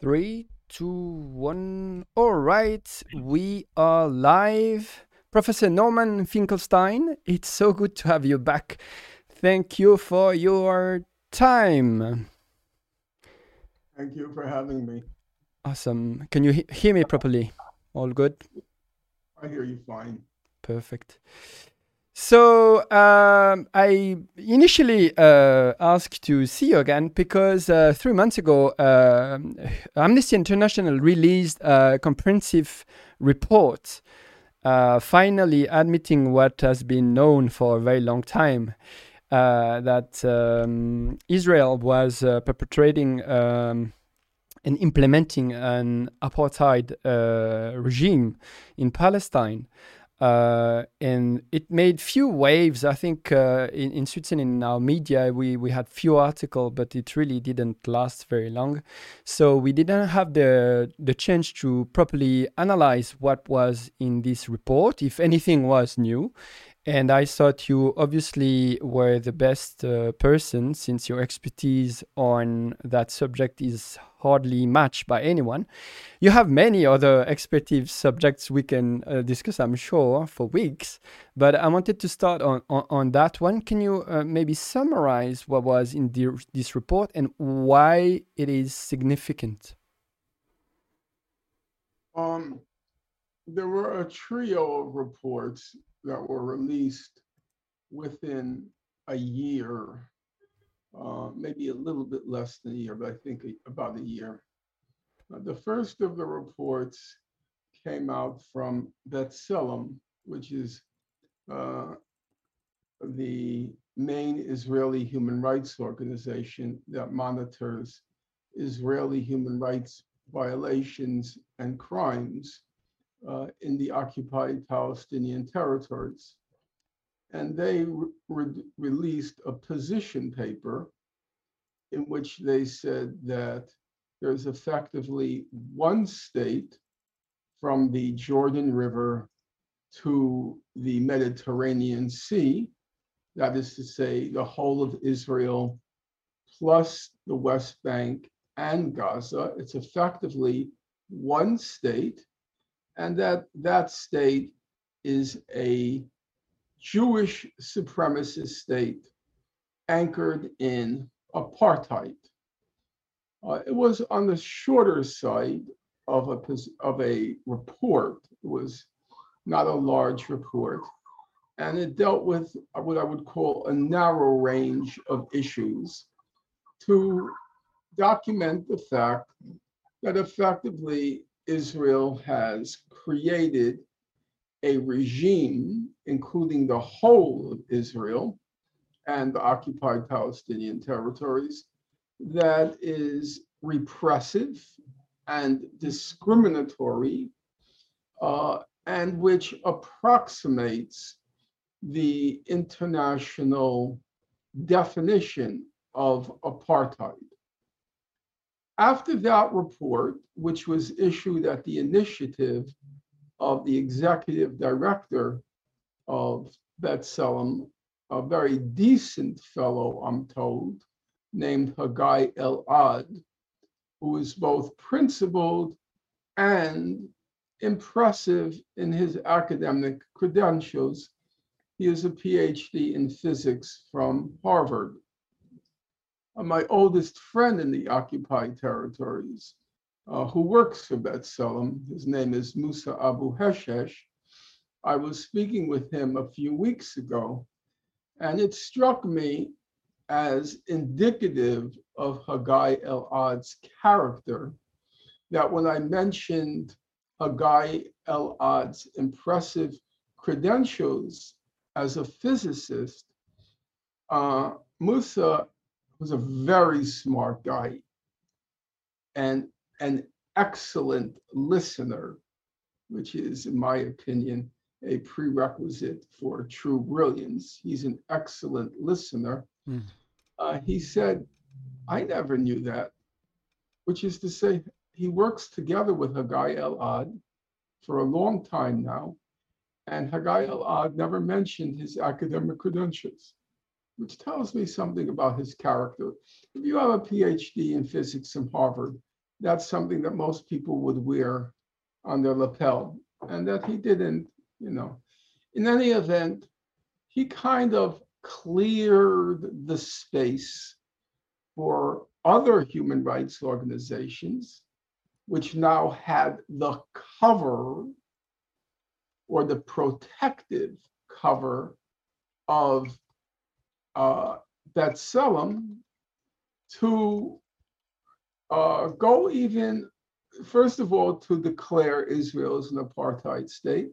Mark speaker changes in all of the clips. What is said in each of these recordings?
Speaker 1: Three, two, one. All right, we are live. Professor Norman Finkelstein, it's so good to have you back. Thank you for your time.
Speaker 2: Thank you for having me.
Speaker 1: Awesome. Can you he- hear me properly? All good?
Speaker 2: I hear you fine.
Speaker 1: Perfect. So um, I initially uh, asked to see you again because uh, three months ago, uh, Amnesty International released a comprehensive report, uh, finally admitting what has been known for a very long time. Uh, that um, Israel was uh, perpetrating um, and implementing an apartheid regime in Palestine. Uh, and it made few waves. I think uh, in, in Switzerland, in our media, we, we had few articles, but it really didn't last very long. So we didn't have the the chance to properly analyze what was in this report, if anything was new. And I thought you obviously were the best uh, person since your expertise on that subject is hardly matched by anyone. You have many other expertise subjects we can uh, discuss, I'm sure, for weeks. But I wanted to start on, on, on that one. Can you uh, maybe summarize what was in the, this report and why it is significant?
Speaker 2: Um, there were a trio of reports that were released within a year, uh, maybe a little bit less than a year, but I think about a year. Uh, the first of the reports came out from B'Tselem, which is uh, the main Israeli human rights organization that monitors Israeli human rights violations and crimes uh, in the occupied Palestinian territories. And they re- released a position paper in which they said that there's effectively one state from the Jordan River to the Mediterranean Sea, that is to say, the whole of Israel plus the West Bank and Gaza. It's effectively one state and that that state is a Jewish supremacist state anchored in apartheid. Uh, it was on the shorter side of a of a report. It was not a large report, and it dealt with what I would call a narrow range of issues to document the fact that effectively Israel has created a regime, including the whole of Israel and the occupied Palestinian territories, that is repressive and discriminatory, uh, and which approximates the international definition of apartheid. After that report, which was issued at the initiative of the executive director of B'Tselem, a very decent fellow, I'm told, named Haggai Elad, who is both principled and impressive in his academic credentials. He is a PhD in physics from Harvard. My oldest friend in the occupied territories, uh, who works for B'Tselem. His name is Musa Abu Hashhash. I was speaking with him a few weeks ago, and it struck me as indicative of Haggai Elad's character that when I mentioned Haggai Elad's impressive credentials as a physicist, uh, Musa was a very smart guy and an excellent listener, which is, in my opinion, a prerequisite for true brilliance. He's an excellent listener. Mm. Uh, he said, I never knew that, which is to say, he works together with Haggai Elad for a long time now, and Haggai Elad never mentioned his academic credentials which tells me something about his character. If you have a PhD in physics from Harvard, that's something that most people would wear on their lapel, and that he didn't, you know. In any event, he kind of cleared the space for other human rights organizations, which now had the cover or the protective cover of uh, B'Tselem to uh, go even, first of all, to declare Israel as an apartheid state,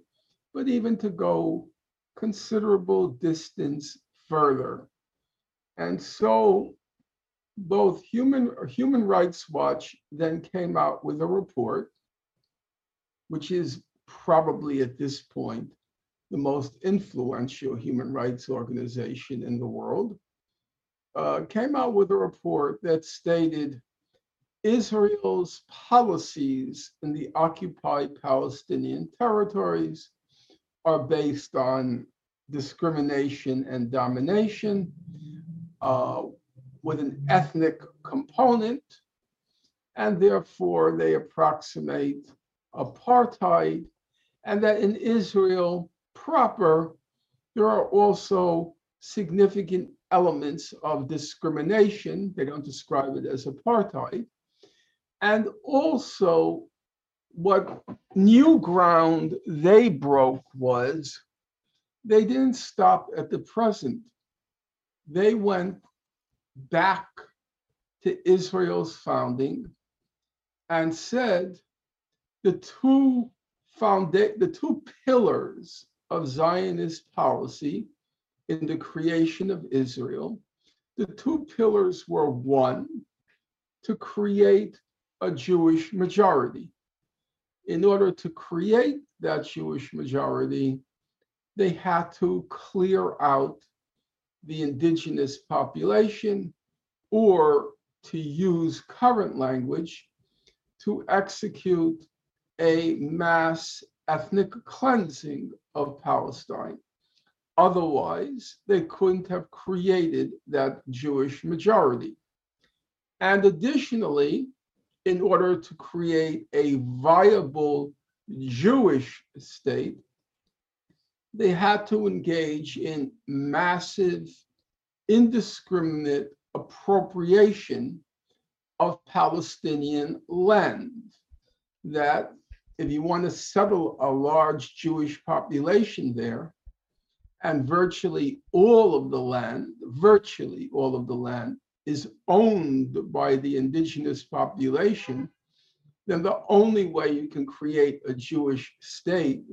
Speaker 2: but even to go considerable distance further. And so both Human, Human Rights Watch then came out with a report, which is probably at this point the most influential human rights organization in the world, uh, came out with a report that stated Israel's policies in the occupied Palestinian territories are based on discrimination and domination uh, with an ethnic component, and therefore they approximate apartheid, and that in Israel proper, there are also significant elements of discrimination. They don't describe it as apartheid. And also, what new ground they broke was they didn't stop at the present. They went back to Israel's founding and said the two founda- the two pillars of Zionist policy in the creation of Israel, the two pillars were one, to create a Jewish majority. In order to create that Jewish majority, they had to clear out the indigenous population or to use current language to execute a mass ethnic cleansing of Palestine. Otherwise, they couldn't have created that Jewish majority. And additionally, in order to create a viable Jewish state, they had to engage in massive, indiscriminate appropriation of Palestinian land. That if you want to settle a large Jewish population there, and virtually all of the land, virtually all of the land is owned by the indigenous population, then the only way you can create a Jewish state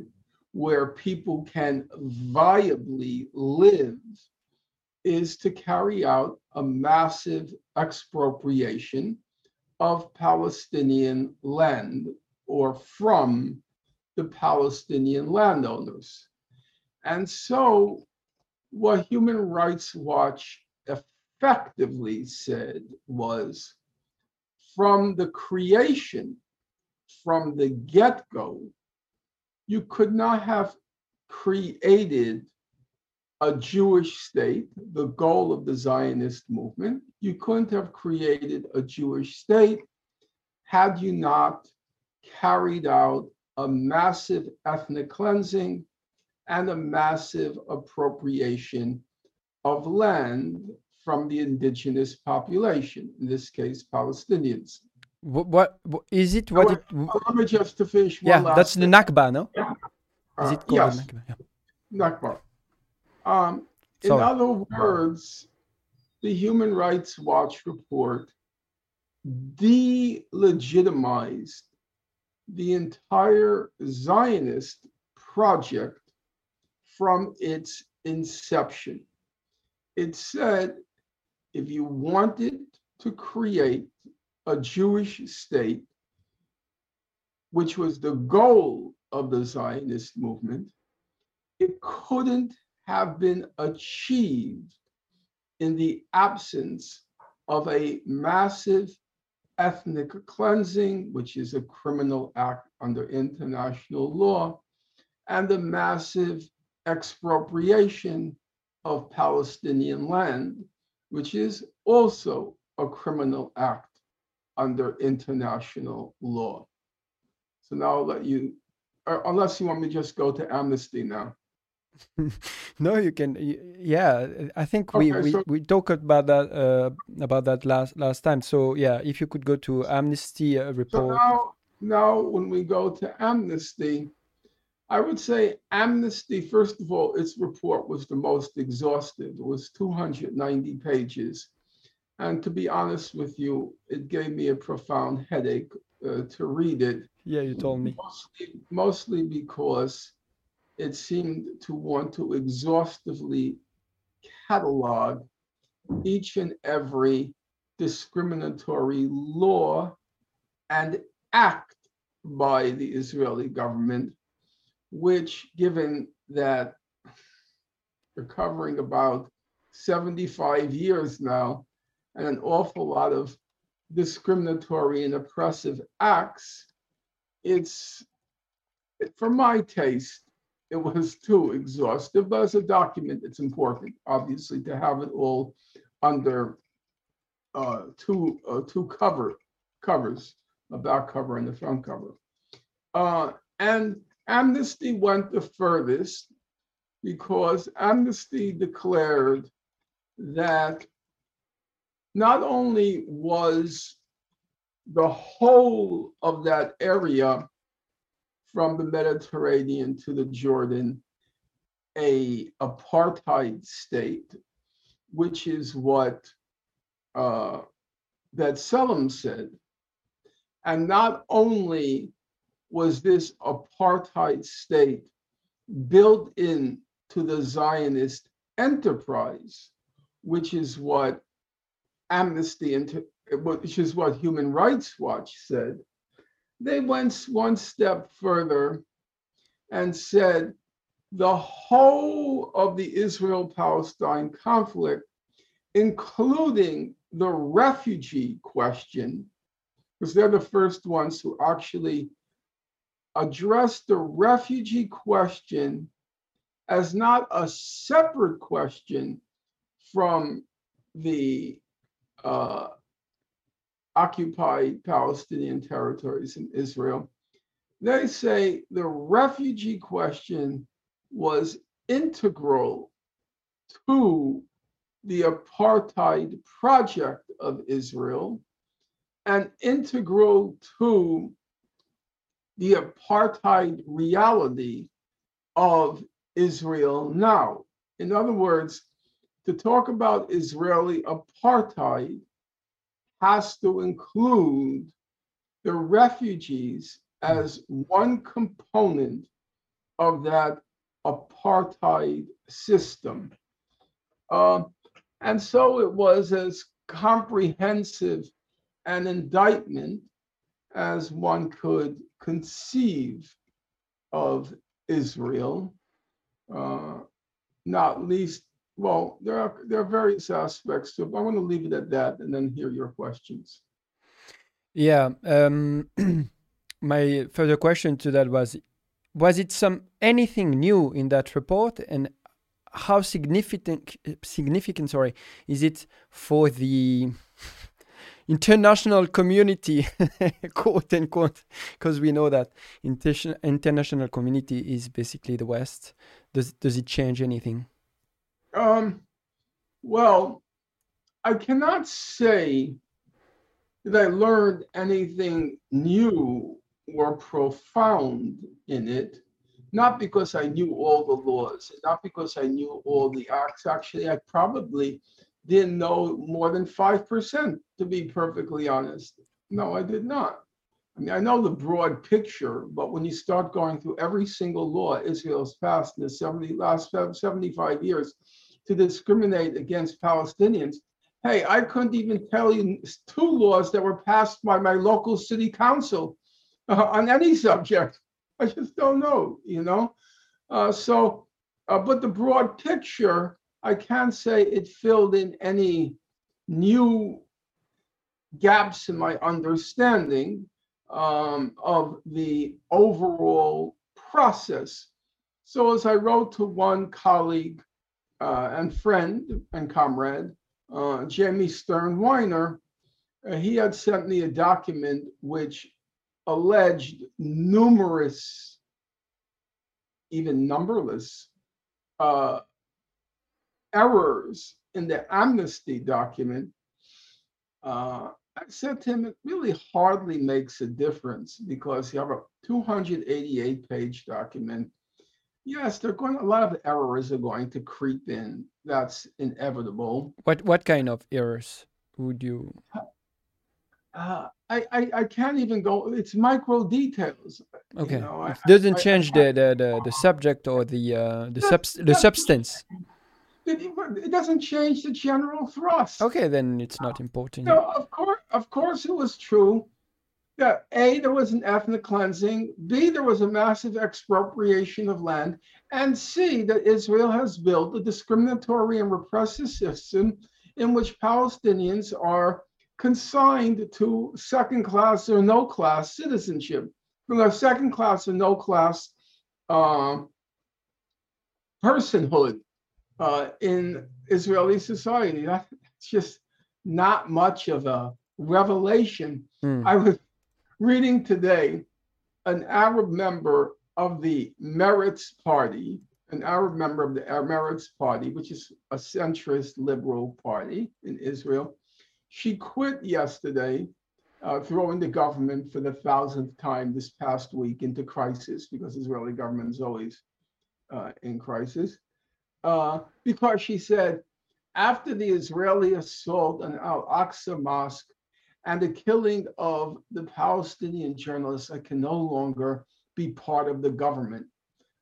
Speaker 2: where people can viably live is to carry out a massive expropriation of Palestinian land or from the Palestinian landowners. And so, what Human Rights Watch effectively said was from the creation, from the get go, you could not have created a Jewish state, the goal of the Zionist movement. You couldn't have created a Jewish state had you not carried out a massive ethnic cleansing and a massive appropriation of land from the indigenous population, in this case, Palestinians.
Speaker 1: What, what, what is it? What it,
Speaker 2: let me just to finish.
Speaker 1: yeah, that's the Nakba, no?
Speaker 2: Yeah.
Speaker 1: Is
Speaker 2: Uh,
Speaker 1: it called
Speaker 2: yes,
Speaker 1: Nakba? Yeah.
Speaker 2: Nakba. Um, in
Speaker 1: Sorry.
Speaker 2: other words, the Human Rights Watch report delegitimized the entire Zionist project from its inception. It said if you wanted to create a Jewish state, which was the goal of the Zionist movement, it couldn't have been achieved in the absence of a massive ethnic cleansing, which is a criminal act under international law, and the massive expropriation of Palestinian land, which is also a criminal act under international law. So now I'll let you, uh, unless you want me to just go to amnesty now.
Speaker 1: no, you can. Yeah, I think we
Speaker 2: Okay,
Speaker 1: we,
Speaker 2: so-
Speaker 1: we talked about that uh, about that last last time. So yeah, if you could go to Amnesty uh,
Speaker 2: So
Speaker 1: report.
Speaker 2: now, now when we go to amnesty, I would say amnesty, first of all, its report was the most exhaustive. It was 290 pages. And to be honest with you, it gave me a profound headache uh, to read it.
Speaker 1: Yeah, you told me.
Speaker 2: Mostly, mostly because it seemed to want to exhaustively catalog each and every discriminatory law and act by the Israeli government, which, given that they're covering about 75 years now and an awful lot of discriminatory and oppressive acts, it's, for my taste, it was too exhaustive, but as a document, it's important, obviously, to have it all under uh, two, uh, two cover, covers, a back cover and the front cover. Uh, and Amnesty went the furthest because Amnesty declared that not only was the whole of that area from the Mediterranean to the Jordan a apartheid state, which is what uh, B'Tselem said. And not only was this apartheid state built in to the Zionist enterprise, which is what Amnesty, which is what Human Rights Watch said, they went one step further and said the whole of the Israel Palestine conflict, including the refugee question, because they're the first ones who actually addressed the refugee question as not a separate question from the uh, occupied Palestinian territories in Israel. They say the refugee question was integral to the apartheid project of Israel and integral to the apartheid reality of Israel now. In other words, to talk about Israeli apartheid has to include the refugees as one component of that apartheid system. Uh, and so it was as comprehensive an indictment as one could conceive of Israel, uh, not least well, there are there are various aspects to it, but I want to leave it at that and then hear your questions.
Speaker 1: Yeah. Um, my further question to that was: Was it some anything new in that report, and how significant significant sorry is it for the international community, quote unquote, because we know that inter- international community is basically the West. Does does it change anything?
Speaker 2: Um, well, I cannot say that I learned anything new or profound in it, not because I knew all the laws, not because I knew all the acts. Actually, I probably didn't know more than 5%, to be perfectly honest. No, I did not. I mean, I know the broad picture, but when you start going through every single law Israel's passed in the 70, last 75 years to discriminate against Palestinians, hey, I couldn't even tell you two laws that were passed by my local city council uh, on any subject. I just don't know, you know? Uh, so, uh, but the broad picture, I can't say it filled in any new gaps in my understanding um, of the overall process. So, as I wrote to one colleague uh, and friend and comrade, uh, Jamie Stern Weiner, uh, he had sent me a document which alleged numerous, even numberless, uh, errors in the amnesty document. I said to him, it really hardly makes a difference because you have a 288 page document. Yes, they're going, a lot of errors are going to creep in. That's inevitable.
Speaker 1: What what kind of errors would you?
Speaker 2: Uh, I, I I can't even go. It's micro details. you
Speaker 1: Okay,
Speaker 2: know, I-
Speaker 1: it doesn't
Speaker 2: I-
Speaker 1: change the the, the, the subject or the uh, the subs the substance.
Speaker 2: It, doesn't change the general thrust.
Speaker 1: Okay, then it's not important.
Speaker 2: No, of course, of course, it was true that A, there was an ethnic cleansing, B, there was a massive expropriation of land, and C, that Israel has built a discriminatory and repressive system in which Palestinians are consigned to second class or no class citizenship. From a second class or no class uh, personhood uh, in Israeli society. That's just not much of a revelation.
Speaker 1: Hmm.
Speaker 2: I was reading today an Arab member of the Meretz Party, an Arab member of the Meretz Party, which is a centrist liberal party in Israel. She quit yesterday, uh, throwing the government for the thousandth time this past week into crisis because Israeli government is always uh, in crisis. Uh, because she said, after the Israeli assault on Al Aqsa Mosque and the killing of the Palestinian journalists, I can no longer be part of the government.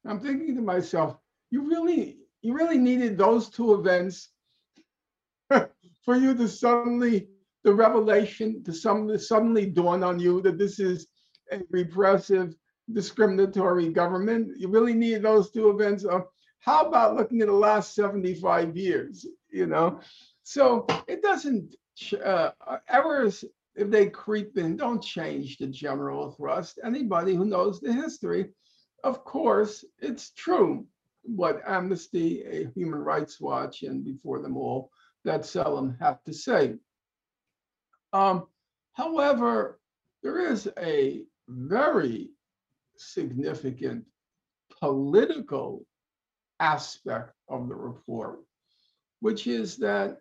Speaker 2: I'm thinking to myself, you really, you really needed those two events for you to suddenly, the revelation to some suddenly dawn on you that this is a repressive, discriminatory government. You really need those two events. Uh, how about looking at the last 75 years? You know, so it doesn't uh, errors if they creep in don't change the general thrust. Anybody who knows the history, of course, it's true what Amnesty, a Human Rights Watch, and before them all, that Selim have to say. Um, however, there is a very significant political aspect of the report, which is that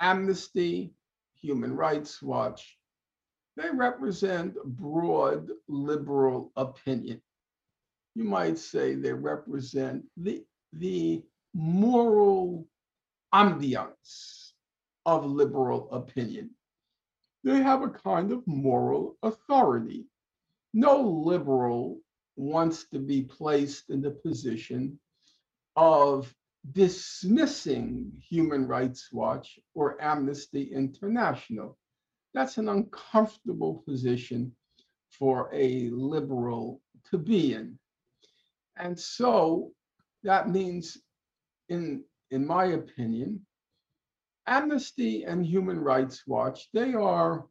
Speaker 2: Amnesty, Human Rights Watch, they represent broad liberal opinion. You might say they represent the, the moral ambiance of liberal opinion. They have a kind of moral authority. No liberal wants to be placed in the position of dismissing Human Rights Watch or Amnesty International. That's an uncomfortable position for a liberal to be in. And so that means, in, in my opinion, Amnesty and Human Rights Watch, they are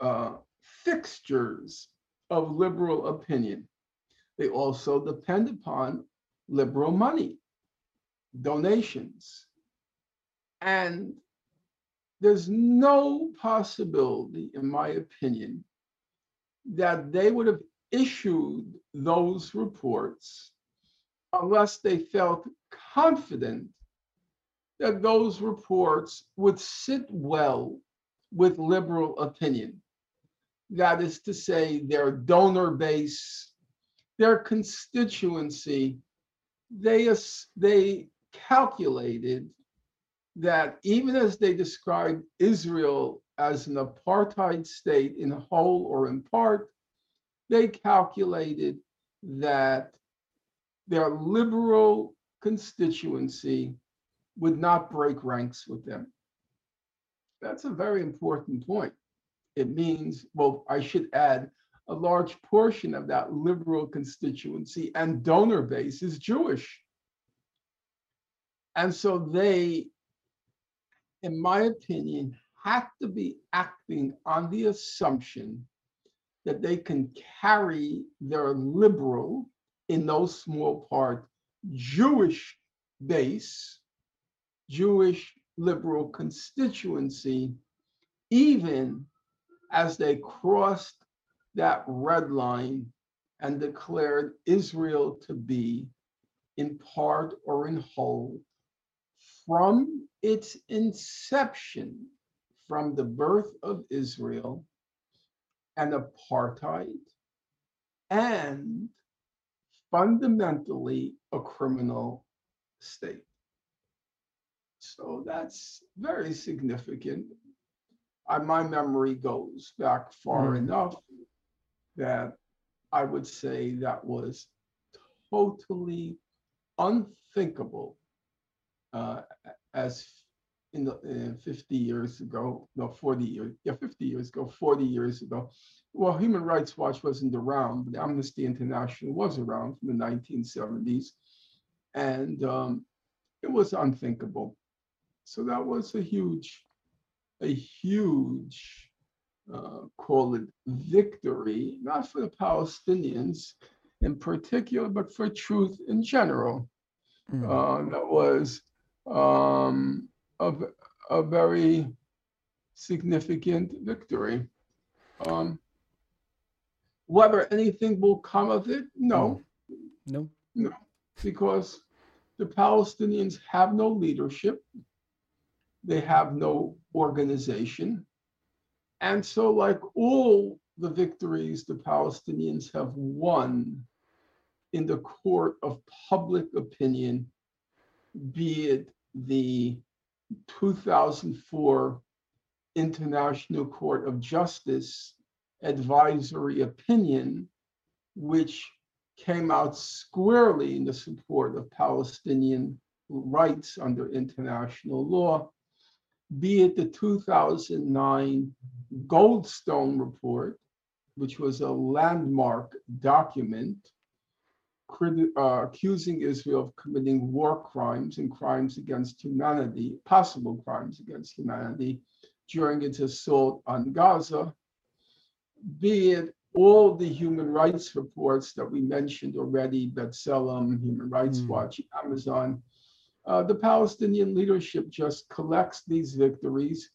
Speaker 2: uh, fixtures of liberal opinion. They also depend upon liberal money, donations. And there's no possibility, in my opinion, that they would have issued those reports unless they felt confident that those reports would sit well with liberal opinion. That is to say, their donor base, their constituency, they, they calculated that even as they described Israel as an apartheid state in whole or in part, they calculated that their liberal constituency would not break ranks with them. That's a very important point. It means, well, I should add, a large portion of that liberal constituency and donor base is Jewish. And so they, in my opinion, have to be acting on the assumption that they can carry their liberal, in no small part, Jewish base, Jewish liberal constituency even as they crossed that red line and declared Israel to be, in part or in whole, from its inception, from the birth of Israel, an apartheid and fundamentally a criminal state. So that's very significant. I, my memory goes back far
Speaker 1: Mm.
Speaker 2: enough that I would say that was totally unthinkable uh, as in the uh, 50 years ago, no, 40 years, yeah, 50 years ago, 40 years ago. Well, Human Rights Watch wasn't around, but Amnesty International was around from the 1970s. And um, it was unthinkable. So that was a huge, a huge, uh, call it victory, not for the Palestinians in particular, but for truth in general.
Speaker 1: Mm.
Speaker 2: Uh, that was um, a very significant victory. Um, whether anything will come of it, no.
Speaker 1: no, no.
Speaker 2: because the Palestinians have no leadership, they have no organization. And so, like all the victories the Palestinians have won in the court of public opinion, be it the 2004 International Court of Justice advisory opinion, which came out squarely in the support of Palestinian rights under international law, be it the 2009 Goldstone Report, which was a landmark document uh, accusing Israel of committing war crimes and crimes against humanity, possible crimes against humanity, during its assault on Gaza, be it all the human rights reports that we mentioned already, B'Tselem, Human Rights
Speaker 1: Mm.
Speaker 2: Watch, Amnesty. Uh, the Palestinian leadership just collects these victories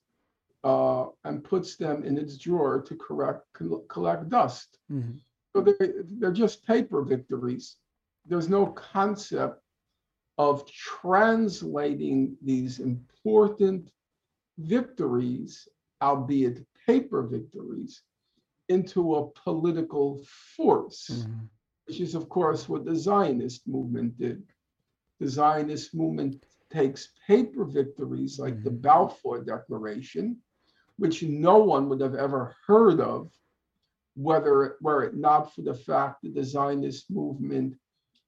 Speaker 2: uh, and puts them in its drawer to correct, collect dust.
Speaker 1: Mhm.
Speaker 2: So they're, they're just paper victories. There's no concept of translating these important victories, albeit paper victories, into a political force,
Speaker 1: Mhm.
Speaker 2: which is, of course, what the Zionist movement did. The Zionist movement takes paper victories like the
Speaker 1: Mhm.
Speaker 2: Balfour Declaration, which no one would have ever heard of, whether were it not for the fact that the Zionist movement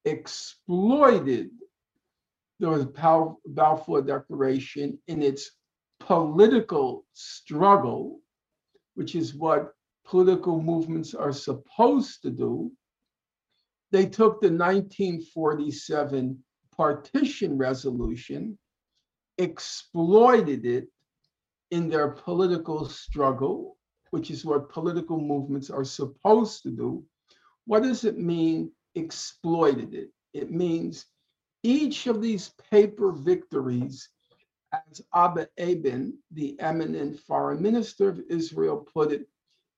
Speaker 2: exploited the Balfour Declaration in its political struggle, which is what political movements are supposed to do. They took the 1947 partition resolution, exploited it in their political struggle, which is what political movements are supposed to do. What does it mean, exploited it? It means each of these paper victories, as Abba Eban, the eminent foreign minister of Israel, put it,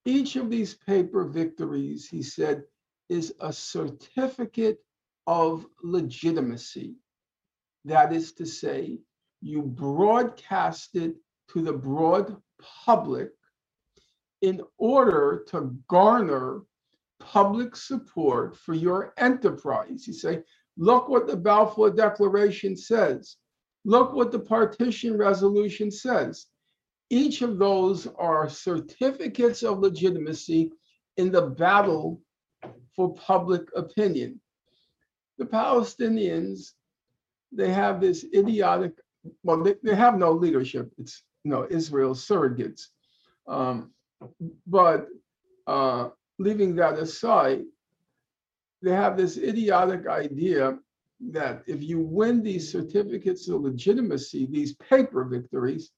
Speaker 2: each of these paper victories, he said, is a certificate of legitimacy. That is to say, you broadcast it to the broad public in order to garner public support for your enterprise. You say, look what the Balfour Declaration says. Look what the partition resolution says. Each of those are certificates of legitimacy in the battle for public opinion. The Palestinians, they have this idiotic, well, they, they have no leadership. It's you know Israel's surrogates. Um, but uh, leaving that aside, they have this idiotic idea that if you win these certificates of legitimacy, these paper victories,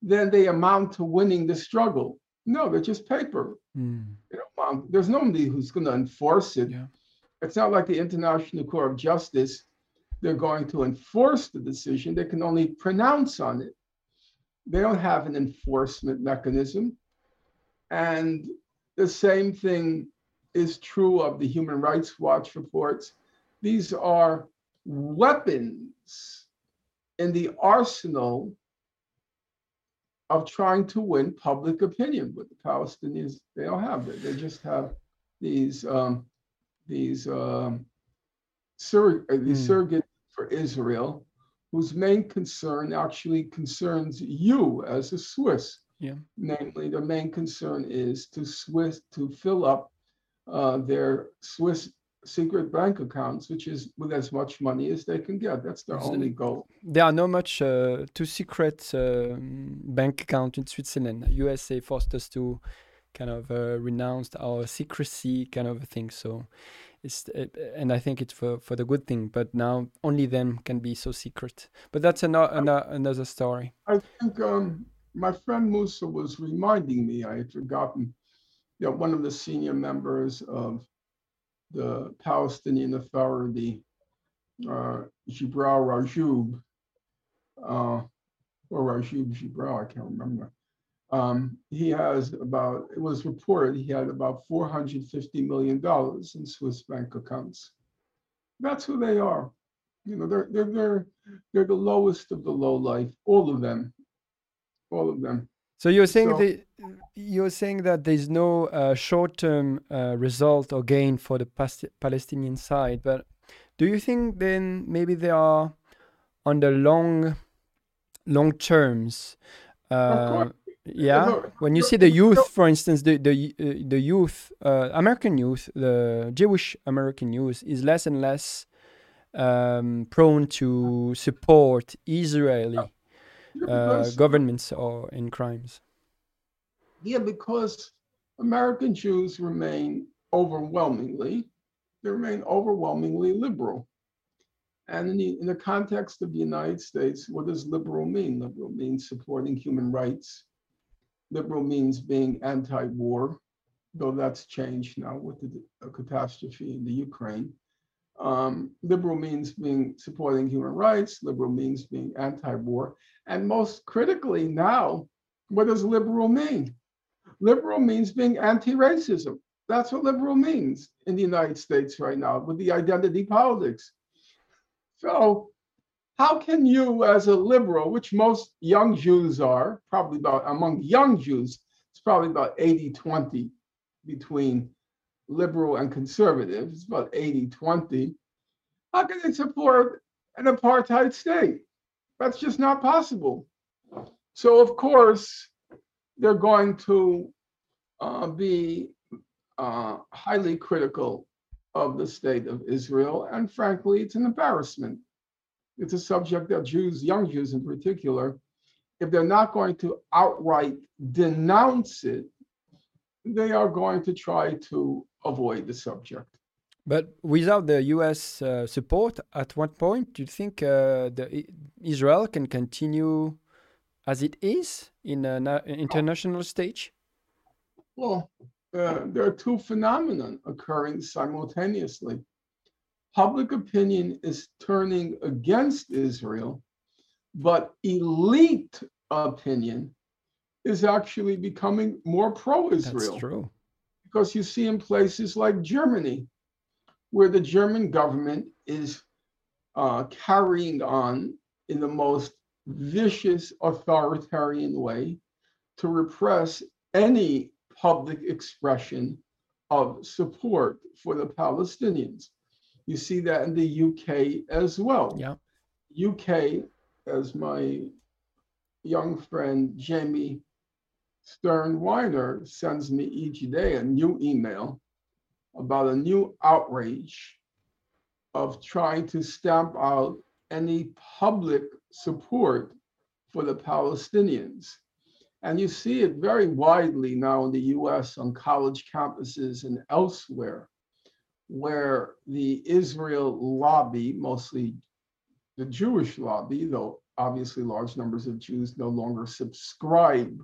Speaker 2: then they amount to winning the struggle. No, they're just paper.
Speaker 1: Mm.
Speaker 2: They amount- there's nobody who's going to enforce it.
Speaker 1: Yeah.
Speaker 2: It's not like the International Court of Justice. They're going to enforce the decision. They can only pronounce on it. they don't have an enforcement mechanism. And the same thing is true of the Human Rights Watch reports. These are weapons in the arsenal of trying to win public opinion. But the Palestinians, they don't have it. They just have these um, these um, sur- uh, these
Speaker 1: Hmm.
Speaker 2: surrogates for Israel, whose main concern actually concerns you as a Swiss.
Speaker 1: Yeah.
Speaker 2: Namely, the main concern is to Swiss to fill up uh, their Swiss secret bank accounts, which is with as much money as they can get. That's their only goal.
Speaker 1: There are not much uh, too secret um, bank account in Switzerland. USA forced us to kind of uh, renounce our secrecy kind of a thing. So it's uh, and I think it's for for the good thing. But now only them can be so secret. But that's another another, another story.
Speaker 2: I think um, my friend Musa was reminding me, I had forgotten, you know, one of the senior members of the Palestinian Authority, uh, Jibril Rajoub, uh, or Rajoub Jibril, I can't remember. Um, he has about, it was reported he had about $450 million in Swiss bank accounts. That's who they are. You know, they're, they're, they're, they're the lowest of the low life, all of them, all of them.
Speaker 1: So you're saying
Speaker 2: So-
Speaker 1: the, you're saying that there's no uh, short-term uh, result or gain for the Palestinian side, but do you think then maybe they are on the long, long terms? Uh,
Speaker 2: course.
Speaker 1: Yeah, when you see the youth, for instance, the the uh, the youth, uh, American youth, the Jewish American youth, is less and less um, prone to support Israeli uh, governments or in crimes.
Speaker 2: Yeah, because American Jews remain overwhelmingly, they remain overwhelmingly liberal. And in the, in the context of the United States, what does liberal mean? Liberal means supporting human rights. Liberal means being anti-war, though that's changed now with the catastrophe in the Ukraine. Um, liberal means being supporting human rights. Liberal means being anti-war. And most critically now, what does liberal mean? Liberal means being anti-racism. That's what liberal means in the United States right now with the identity politics. So how can you as a liberal, which most young Jews are, probably about among young Jews, it's probably about 80-20 between liberal and conservative. It's about 80-20. How can they support an apartheid state? That's just not possible. So of course, they're going to uh, be uh, highly critical of the state of Israel. And frankly, it's an embarrassment. It's a subject that Jews, young Jews in particular, if they're not going to outright denounce it, they are going to try to avoid the subject.
Speaker 1: But without the U.S. Uh, support, at what point do you think uh, the Israel can continue as it is in an international stage?
Speaker 2: Well, uh, there are two phenomena occurring simultaneously. Public opinion is turning against Israel, but elite opinion is actually becoming more pro Israel.
Speaker 1: That's true.
Speaker 2: Because you see in places like Germany, where the German government is uh, carrying on in the most vicious authoritarian way to repress any public expression of support for the Palestinians. You see that in the UK as well.
Speaker 1: Yeah.
Speaker 2: UK, as my young friend Jamie Stern Weiner sends me each day a new email about a new outrage of trying to stamp out any public support for the Palestinians. And you see it very widely now in the US on college campuses and elsewhere, where the Israel lobby, mostly the Jewish lobby, though obviously large numbers of Jews no longer subscribe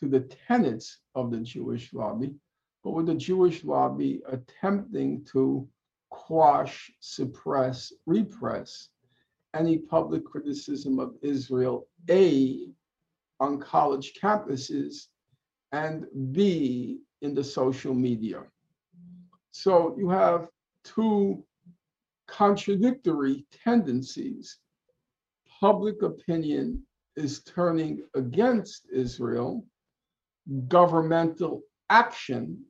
Speaker 2: to the tenets of the Jewish lobby, but with the Jewish lobby attempting to quash, suppress, repress any public criticism of Israel, A, on college campuses and B in the social media. So you have two contradictory tendencies. Public opinion is turning against Israel. Governmental action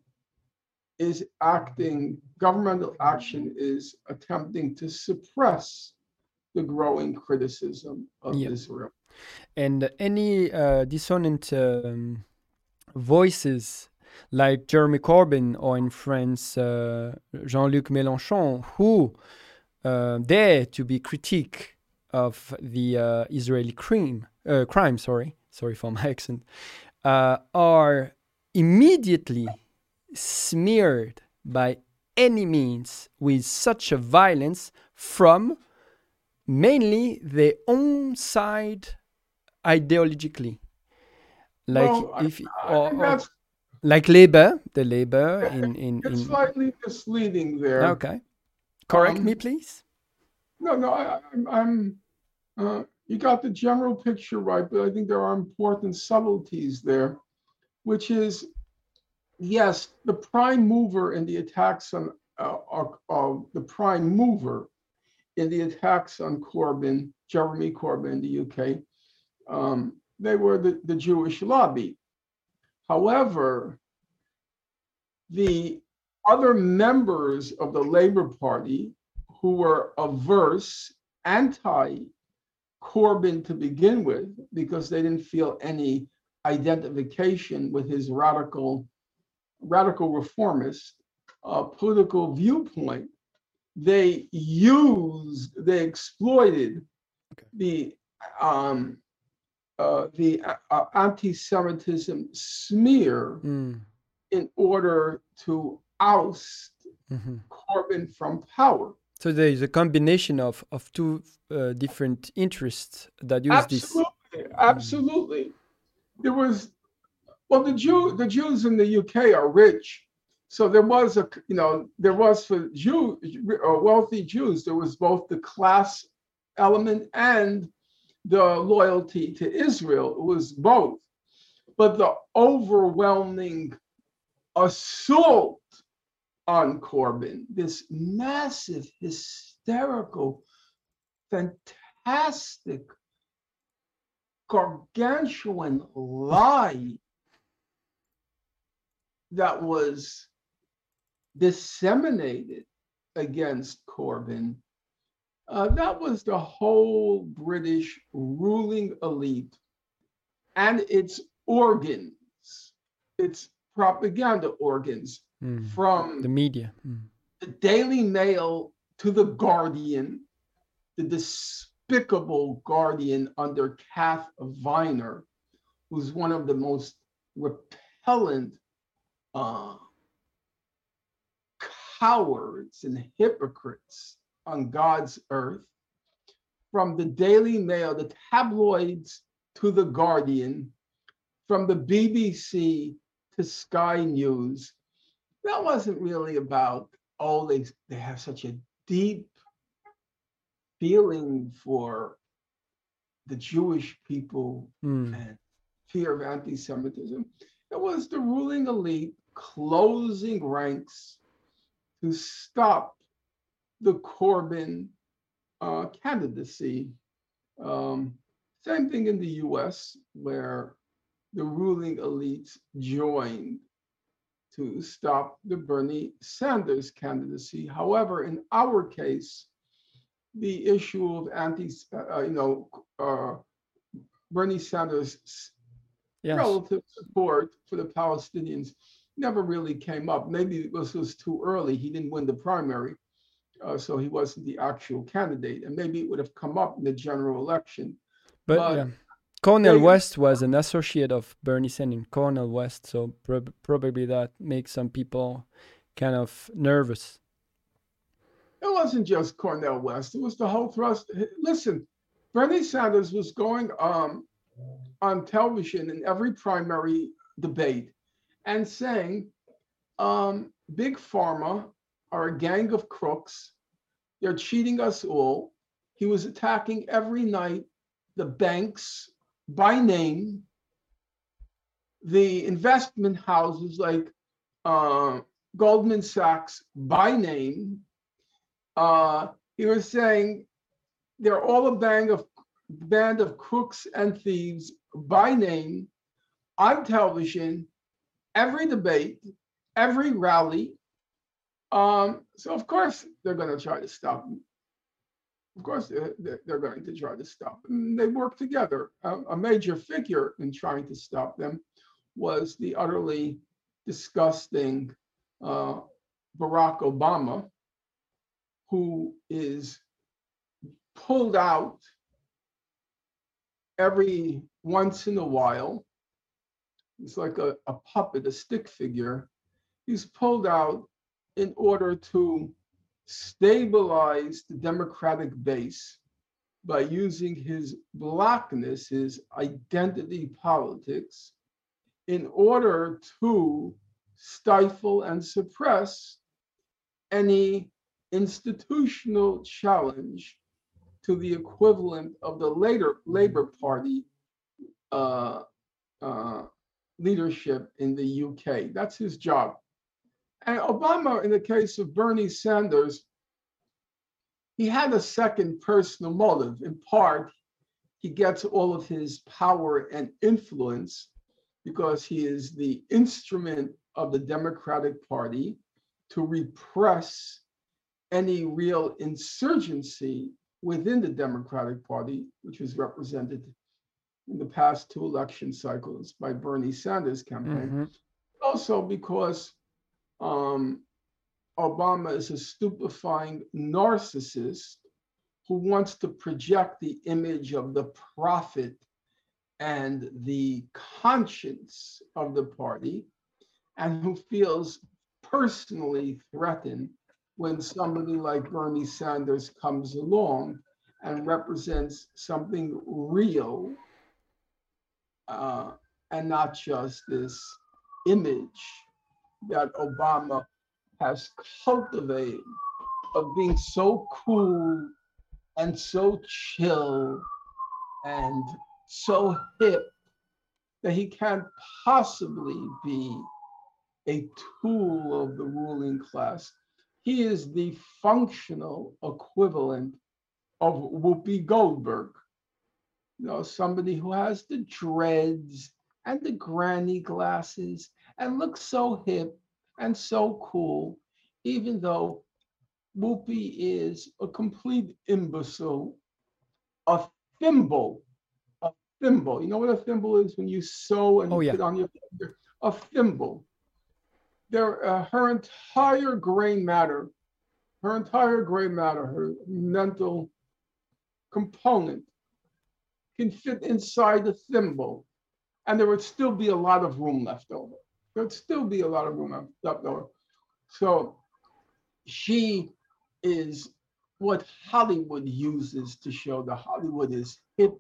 Speaker 2: is acting, governmental action is attempting to suppress the growing criticism of
Speaker 1: Yeah.
Speaker 2: Israel.
Speaker 1: and any uh, dissonant um, voices like Jeremy Corbyn or in France uh, Jean-Luc Mélenchon who uh, dare to be critique of the uh, Israeli crime, uh, crime sorry sorry for my accent uh, are immediately smeared by any means with such a violence from mainly their own side ideologically. Like
Speaker 2: Well,
Speaker 1: if
Speaker 2: I
Speaker 1: or,
Speaker 2: think
Speaker 1: or
Speaker 2: that's
Speaker 1: like labor the labor in in,
Speaker 2: it's
Speaker 1: in
Speaker 2: slightly misleading there.
Speaker 1: okay correct me
Speaker 2: Um,
Speaker 1: please
Speaker 2: No, no, I, I'm, I'm, uh, you got the general picture right, but I think there are important subtleties there, which is, yes, the prime mover in the attacks on, uh, are- are the prime mover in the attacks on Corbyn, Jeremy Corbyn in the UK, um, they were the, the Jewish lobby. However, the other members of the Labour Party who were averse, anti Corbyn to begin with, because they didn't feel any identification with his radical, radical reformist uh, political viewpoint. They used, they exploited
Speaker 1: Okay.
Speaker 2: the um, uh, the uh, uh, anti-Semitism smear
Speaker 1: Mm,
Speaker 2: in order to oust
Speaker 1: mhm.
Speaker 2: Corbyn from power.
Speaker 1: so there is a combination of of two uh, different interests that use this
Speaker 2: Absolutely, absolutely. There was, well, the Jew, the Jews in the UK are rich, so there was a, you know, there was for Jew, uh, wealthy Jews, there was both the class element and the loyalty to Israel. It was both, but the overwhelming assault on Corbyn, this massive, hysterical, fantastic, gargantuan lie that was disseminated against Corbyn. Uh, that was the whole British ruling elite and its organs, its propaganda organs,
Speaker 1: Mm,
Speaker 2: from
Speaker 1: the media Mm.
Speaker 2: the Daily Mail to the Guardian, the despicable Guardian under Kath Viner, who's one of the most repellent uh, cowards and hypocrites on God's earth. From the Daily Mail, the tabloids to the Guardian, from the BBC to Sky News, that wasn't really about oh they they have such a deep feeling for the Jewish people
Speaker 1: Mm.
Speaker 2: and fear of anti-Semitism. It was the ruling elite closing ranks to stop the Corbyn uh, candidacy. Um, same thing in the U.S., where the ruling elites joined to stop the Bernie Sanders candidacy. However, in our case, the issue of anti, uh, you know, uh, Bernie Sanders'
Speaker 1: yes
Speaker 2: relative support for the Palestinians never really came up. Maybe it was, was too early. He didn't win the primary, uh, so he wasn't the actual candidate. And maybe it would have come up in the general election.
Speaker 1: But
Speaker 2: But-
Speaker 1: yeah, Cornel West was an associate of Bernie Sanders, Cornel West, so prob- probably that makes some people kind of nervous.
Speaker 2: It wasn't just Cornel West, it was the whole thrust. Listen, Bernie Sanders was going um, on television in every primary debate and saying, um, Big Pharma are a gang of crooks. They're cheating us all. He was attacking every night the banks by name, the investment houses like uh, Goldman Sachs by name. Uh, he was saying they're all a band of band of crooks and thieves by name on television, every debate, every rally. Um, so of course they're going to try to stop them. Of course they're, they're going to try to stop them. They work together. A, a major figure in trying to stop them was the utterly disgusting uh, Barack Obama, who is pulled out every once in a while. It's like a, a puppet, a stick figure. He's pulled out in order to stabilize the Democratic base by using his blackness, his identity politics, in order to stifle and suppress any institutional challenge to the equivalent of the later Labour Party uh, uh, leadership in the UK. That's his job. And Obama, in the case of Bernie Sanders, he had a second personal motive. In part, he gets all of his power and influence because he is the instrument of the Democratic Party to repress any real insurgency within the Democratic Party, which was represented in the past two election cycles by Bernie Sanders' campaign. Mm-hmm. Also, because um, Obama is a stupefying narcissist who wants to project the image of the prophet and the conscience of the party, and who feels personally threatened when somebody like Bernie Sanders comes along and represents something real uh, and not just this image that Obama has cultivated of being so cool and so chill and so hip that he can't possibly be a tool of the ruling class. He is the functional equivalent of Whoopi Goldberg. You know, somebody who has the dreads and the granny glasses and looks so hip and so cool, even though Whoopi is a complete imbecile, a thimble, a thimble. You know what a thimble is when you sew and oh, yeah. put on your finger? A thimble their uh, her entire gray matter, her entire gray matter, her mental component can fit inside the thimble, and there would still be a lot of room left over. There would still be a lot of room left there. So she is what Hollywood uses to show that Hollywood is hip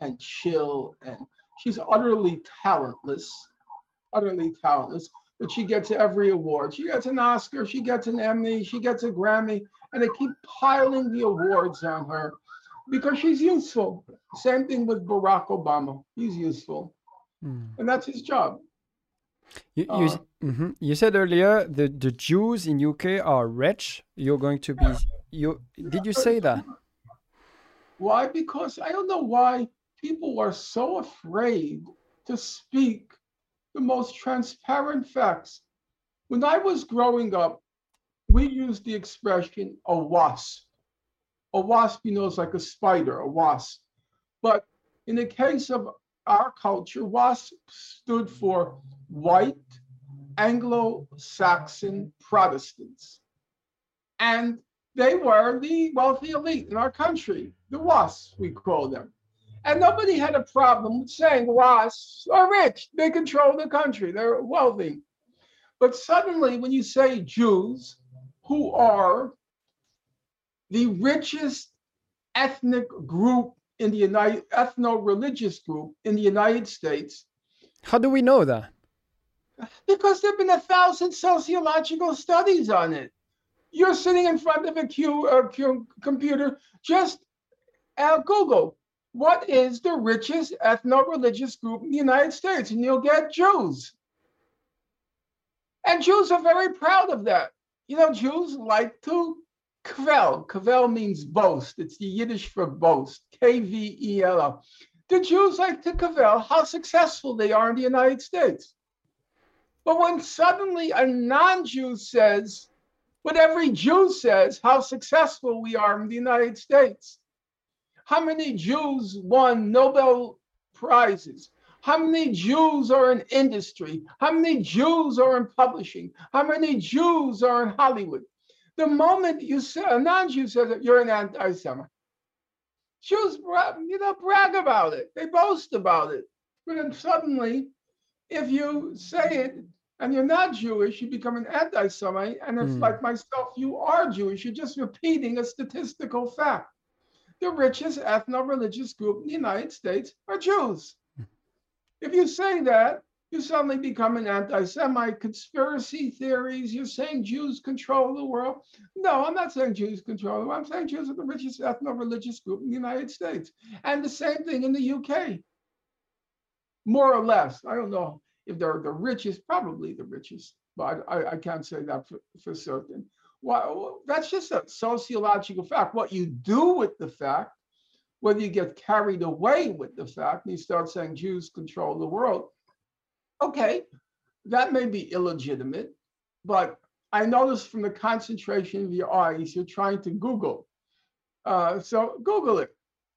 Speaker 2: and chill, and she's utterly talentless, utterly talentless but she gets every award. She gets an Oscar, she gets an Emmy, she gets a Grammy, and they keep piling the awards on her because she's useful. Same thing with Barack Obama. He's useful. Mm. And that's his job.
Speaker 1: You, you, uh, mm-hmm. you, said earlier the, the Jews in UK are rich. You're going to be you did you say that?
Speaker 2: Why? Because I don't know why people are so afraid to speak the most transparent facts. When I was growing up, we used the expression a wasp. A wasp, you know, is like a spider, a wasp. But in the case of our culture, WASP stood for white Anglo Saxon Protestants. And they were the wealthy elite in our country, the WASPs, we call them. And nobody had a problem saying WASPs are rich. They control the country. They're wealthy. But suddenly, when you say Jews, who are the richest ethnic group in the United ethno-religious group in the United States.
Speaker 1: How do we know that?
Speaker 2: Because there have been a thousand sociological studies on it. You're sitting in front of a Q, uh, computer, just uh, Google what is the richest ethno-religious group in the United States? And you'll get Jews. And Jews are very proud of that. You know, Jews like to kvell. Kvell means boast. It's the Yiddish for boast. K-V-E-L-L. The Jews like to kvell how successful they are in the United States. But when suddenly a non-Jew says, what every Jew says, how successful we are in the United States, how many Jews won Nobel Prizes? How many Jews are in industry? How many Jews are in publishing? How many Jews are in Hollywood? The moment you say a non-Jew says that you're an anti-Semite, Jews, you know, brag about it. They boast about it. But then suddenly, if you say it and you're not Jewish, you become an anti-Semite. And if,
Speaker 1: Hmm.
Speaker 2: like myself, you are Jewish, you're just repeating a statistical fact. The richest ethno-religious group in the United States are Jews. If you say that, you suddenly become an anti-Semite. Conspiracy theories. You're saying Jews control the world. No, I'm not saying Jews control the world. I'm saying Jews are the richest ethno-religious group in the United States, and the same thing in the UK. More or less. I don't know if they're the richest. Probably the richest, but I, I can't say that for, for certain. Well, that's just a sociological fact. What you do with the fact whether you get carried away with the fact and you start saying Jews control the world, okay, that may be illegitimate, but I noticed from the concentration of your eyes, you're trying to Google. Uh, so Google it.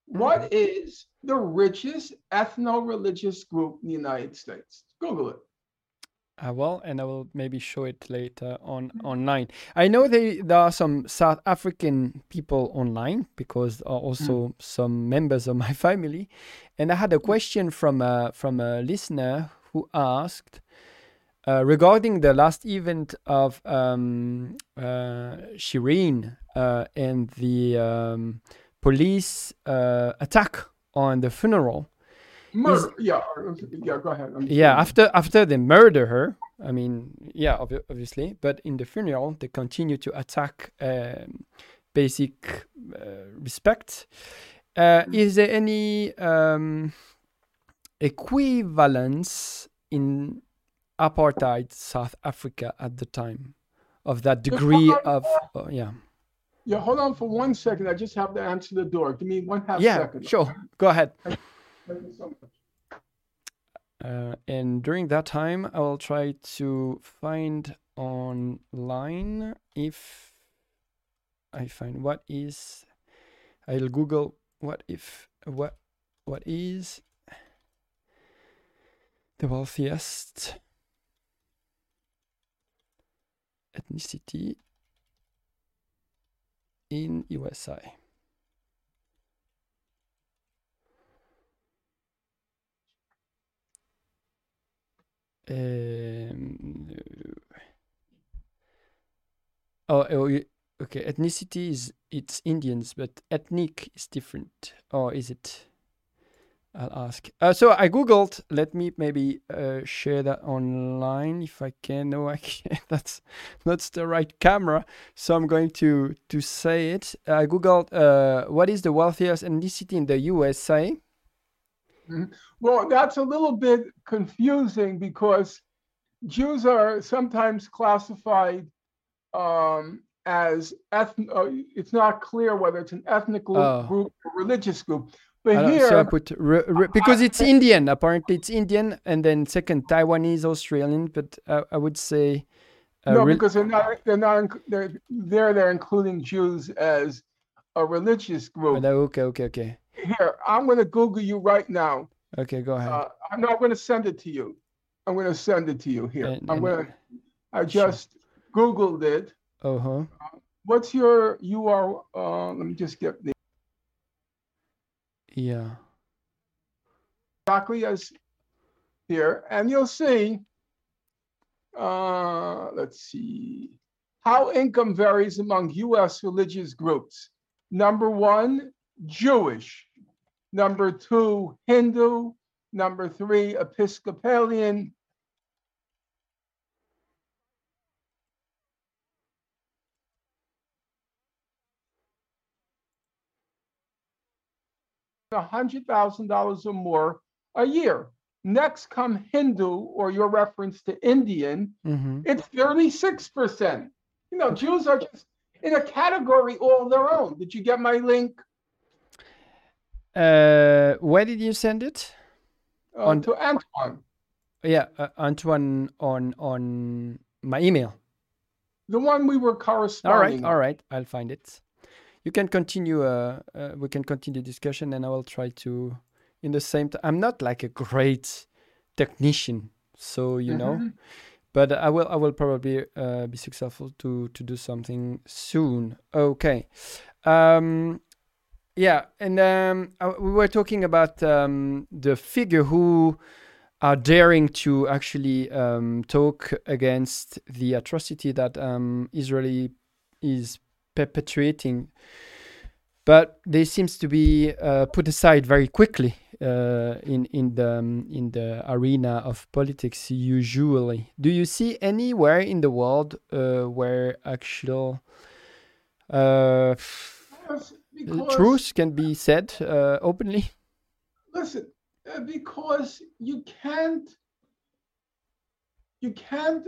Speaker 2: What mm-hmm. is the richest ethno-religious group in the United States? Google it.
Speaker 1: Uh, I will, and I will maybe show it later on mm-hmm. online. I know they, there are some South African people online because are also mm. some members of my family, and I had a mm. question from a from a listener who asked uh, regarding the last event of um, uh, Shireen uh, and the um, police uh, attack on the funeral.
Speaker 2: Murder. Yeah, yeah, go ahead.
Speaker 1: Yeah, after after they murder her, I mean, yeah, obvi- obviously, but in the funeral they continue to attack um, basic uh, respect. Uh, is there any um, equivalence in apartheid South Africa at the time of that degree of uh, yeah
Speaker 2: Yeah, hold on for one second. I just have to answer the door. Give me one half
Speaker 1: yeah
Speaker 2: second.
Speaker 1: sure go ahead
Speaker 2: Thank you so much.
Speaker 1: Uh, and during that time, I will try to find online if I find what is. I'll Google what if what what is the wealthiest ethnicity in USA. Um, oh, oh, okay. Ethnicity is it's Indians, but ethnic is different. Or is it? I'll ask. Uh, so I googled. Let me maybe uh, share that online if I can. No, I can't. That's that's the right camera. So I'm going to to say it. I googled. Uh, what is the wealthiest ethnicity in the USA?
Speaker 2: Well, that's a little bit confusing because Jews are sometimes classified um, as ethnic. Uh, it's not clear whether it's an ethnic group,
Speaker 1: Oh.
Speaker 2: group or religious group.
Speaker 1: I
Speaker 2: But here,
Speaker 1: so I put re- re- because it's Indian. Apparently, it's Indian, and then second Taiwanese, Australian. But uh, I would say, uh,
Speaker 2: no, because they're not. They're not. They're there. They're including Jews as a religious group.
Speaker 1: uh, okay, okay, okay,
Speaker 2: Here, I'm going to Google you right now.
Speaker 1: okay. Go ahead.
Speaker 2: Uh, I'm not going to send it to you. I'm going to send it to you here.
Speaker 1: And-
Speaker 2: I'm going to. I
Speaker 1: Sure.
Speaker 2: just Googled it.
Speaker 1: uh huh.
Speaker 2: What's your URL? Uh, let me just get the
Speaker 1: Yeah.
Speaker 2: exactly as here, and you'll see. Uh, let's see how income varies among U.S. religious groups. Number one, Jewish. Number two, Hindu. Number three, Episcopalian. $100,000 or more a year. Next come Hindu or your reference to Indian,
Speaker 1: hmm
Speaker 2: it's 36%. You know, Jews are just in a category all their own. Did you get my link
Speaker 1: Uh, where did you send it?
Speaker 2: uh,
Speaker 1: On-
Speaker 2: to Antoine?
Speaker 1: Yeah, uh, Antoine on on my email.
Speaker 2: The one we were corresponding.
Speaker 1: All right, all right, I'll find it. You can continue. Uh, uh, we can continue the discussion, and I will try to. In the same time, I'm not like a great technician, so you know,
Speaker 2: Mhm.
Speaker 1: but I will. I will probably uh, be successful to to do something soon. Okay. Um, yeah, and um, uh, we were talking about um, the figure who are daring to actually um, talk against the atrocity that um, Israeli is perpetuating, but they seems to be uh, put aside very quickly uh, in in the um, in the arena of politics. Usually, do you see anywhere in the world uh, where actual uh, truth can be said uh, openly?
Speaker 2: Listen, uh, because you can't you can't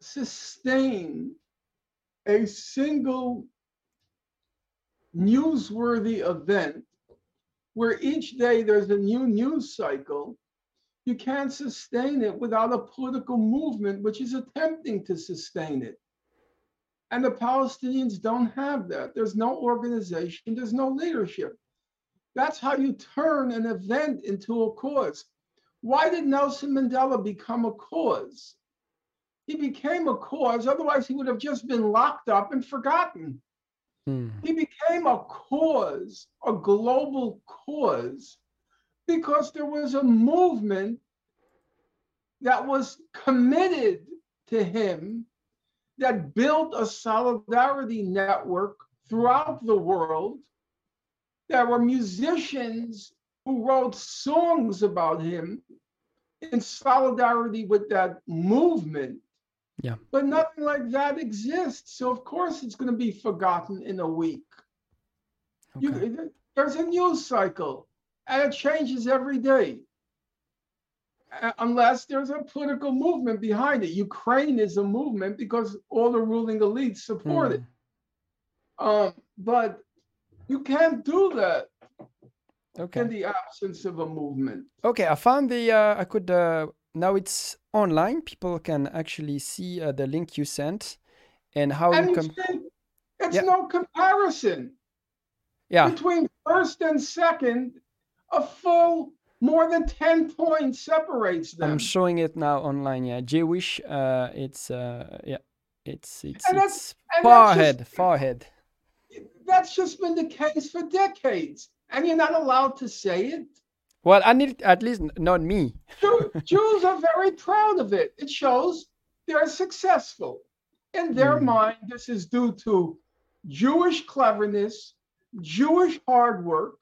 Speaker 2: sustain a single newsworthy event where each day there's a new news cycle. You can't sustain it without a political movement which is attempting to sustain it. And the Palestinians don't have that. There's no organization, there's no leadership. That's how you turn an event into a cause. Why did Nelson Mandela become a cause? He became a cause, otherwise, he would have just been locked up and forgotten.
Speaker 1: Hmm.
Speaker 2: He became a cause, a global cause, because there was a movement that was committed to him that built a solidarity network throughout the world. There were musicians who wrote songs about him in solidarity with that movement.
Speaker 1: Yeah.
Speaker 2: But nothing like that exists. So, of course, it's going to be forgotten in a week. You, there's a news cycle and it changes every day. Uh, Unless there's a political movement behind it. Ukraine is a movement because all the ruling elites support it. Um, but you can't do that
Speaker 1: Okay.
Speaker 2: in the absence of a movement.
Speaker 1: Okay, I found the. Uh, I could. Uh, now it's online. People can actually see uh, the link you sent, and how
Speaker 2: And
Speaker 1: you
Speaker 2: see, it's
Speaker 1: Yeah.
Speaker 2: no comparison
Speaker 1: Yeah.
Speaker 2: between first and second. A full more than 10 points separates them.
Speaker 1: I'm showing it now online. Yeah, Jewish. Uh, it's. Uh, yeah, it's. It's.
Speaker 2: And
Speaker 1: it's far
Speaker 2: that's just-
Speaker 1: ahead. Far ahead.
Speaker 2: That's just been the case for decades. And you're not allowed to say it.
Speaker 1: Well, I need at least not me.
Speaker 2: Jews are very proud of it. It shows they're successful. In their
Speaker 1: Hmm.
Speaker 2: mind, this is due to Jewish cleverness, Jewish hard work,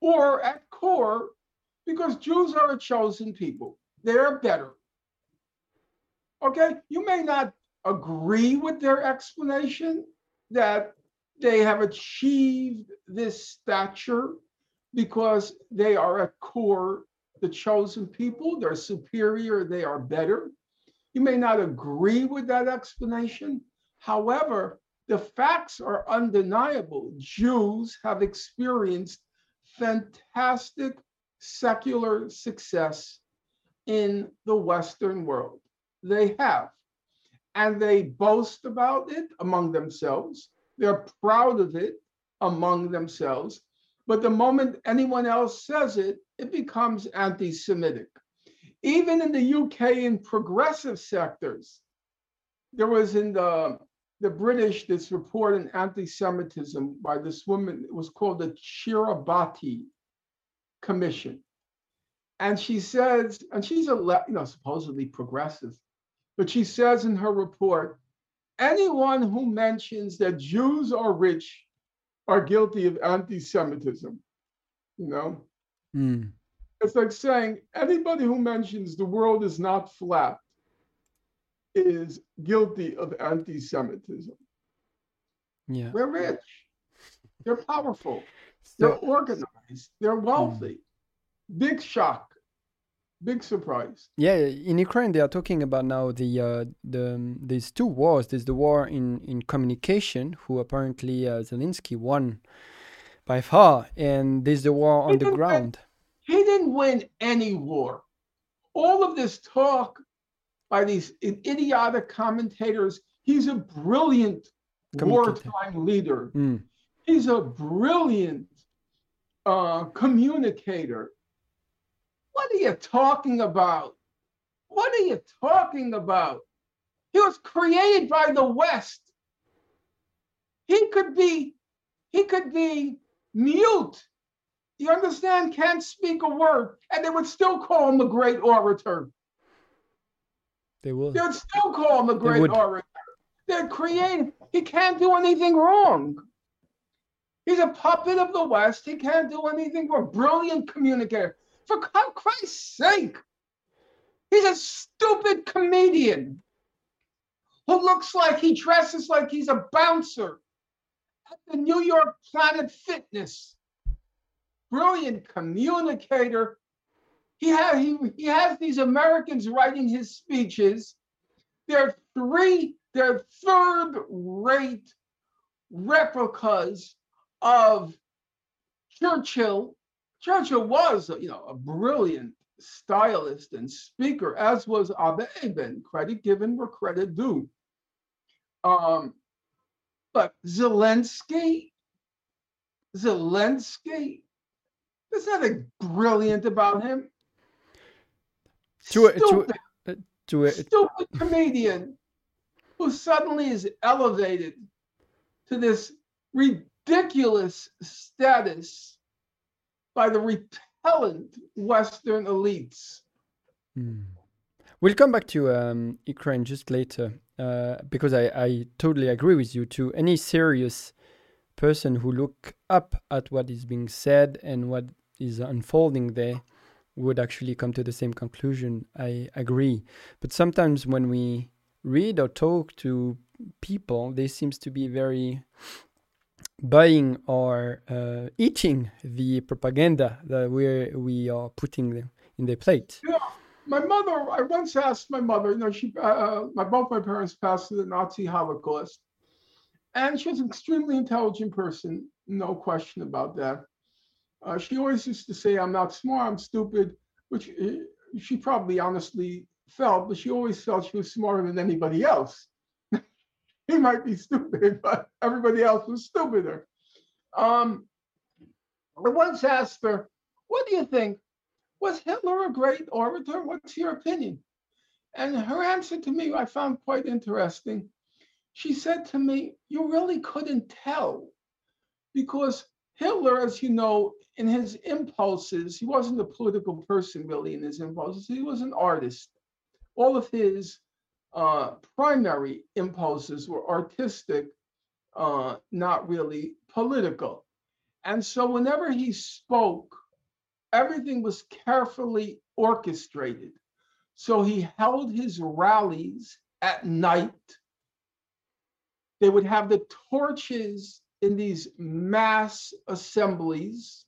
Speaker 2: or at core, because Jews are a chosen people. They're better. Okay? You may not agree with their explanation that they have achieved this stature because they are at core the chosen people, they're superior, they are better. You may not agree with that explanation. However, the facts are undeniable. Jews have experienced fantastic secular success in the Western world. They have. And they boast about it among themselves. They're proud of it among themselves. But the moment anyone else says it, it becomes anti Semitic. Even in the UK, in progressive sectors, there was in the, the British this report on anti Semitism by this woman, it was called the Chakrabarti Commission. And she says, and she's a, you know, supposedly progressive, but she says in her report, anyone who mentions that Jews are rich are guilty of anti-Semitism. You know,
Speaker 1: Hmm.
Speaker 2: it's like saying anybody who mentions the world is not flat is guilty of anti-Semitism.
Speaker 1: Yeah.
Speaker 2: We're rich. They're powerful. They're organized. They're wealthy. Big shock. Big surprise.
Speaker 1: Yeah, in Ukraine they are talking about now the uh, the um, there's two wars. There's the war in in communication, who apparently uh, Zelensky won by far, and there's the war on
Speaker 2: He
Speaker 1: the
Speaker 2: didn't win.
Speaker 1: ground.
Speaker 2: He didn't win any war. All of this talk by these idiotic commentators, he's a brilliant wartime leader.
Speaker 1: Mm.
Speaker 2: He's a brilliant uh, communicator. What are you talking about? What are you talking about? He was created by the West. He could be, he could be mute. You understand? Can't speak a word, and they would still call him a great orator.
Speaker 1: They will.
Speaker 2: They'd still call him a great
Speaker 1: would.
Speaker 2: orator. They're creative. He can't do anything wrong. He's a puppet of the West. He can't do anything wrong. Brilliant communicator. For Chr- Christ's sake, he's a stupid comedian who looks like he dresses like he's a bouncer at the New York Planet Fitness. Brilliant communicator. He, ha- he, he has these Americans writing his speeches. They're three, they're third rate replicas of Churchill. Churchill was, you know, a brilliant stylist and speaker, as was Abba Eban. Credit given where credit due. Um, but Zelensky, Zelensky, there's nothing brilliant about him.
Speaker 1: To, to,
Speaker 2: Stupid
Speaker 1: to, uh,
Speaker 2: stupid comedian who suddenly is elevated to this ridiculous status by the repellent Western elites.
Speaker 1: Hmm. We'll come back to um, Ukraine just later uh, because I, I totally agree with you. To any serious person who look up at what is being said and what is unfolding there would actually come to the same conclusion. I agree. But sometimes when we read or talk to people, they seems to be very buying or uh, eating the propaganda that we we are putting them in their plate.
Speaker 2: My mother, I once asked my mother, you know, she, uh, my both my parents passed through the Nazi Holocaust, and she was an extremely intelligent person, no question about that. Uh, she always used to say, "I'm not smart, I'm stupid," which uh, she probably honestly felt, but she always felt she was smarter than anybody else. he might be stupid, but everybody else was stupider. Um, I once asked her, "What do you think? Was Hitler a great orator? What's your opinion?" And her answer to me, I found quite interesting. She said to me, "You really couldn't tell, because Hitler, as you know, in his impulses, he wasn't a political person really in his impulses. He was an artist. All of his uh, primary impulses were artistic, uh, not really political. And so whenever he spoke, everything was carefully orchestrated. So he held his rallies at night. They would have the torches in these mass assemblies.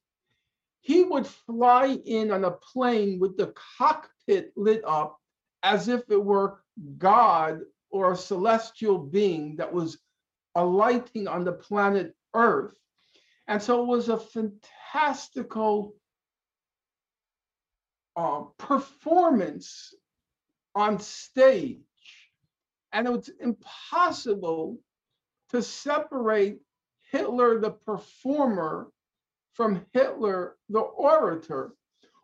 Speaker 2: He would fly in on a plane with the cockpit lit up as if it were God or a celestial being that was alighting on the planet Earth. And so it was a fantastical uh, performance on stage. And it was impossible to separate Hitler, the performer, from Hitler, the orator.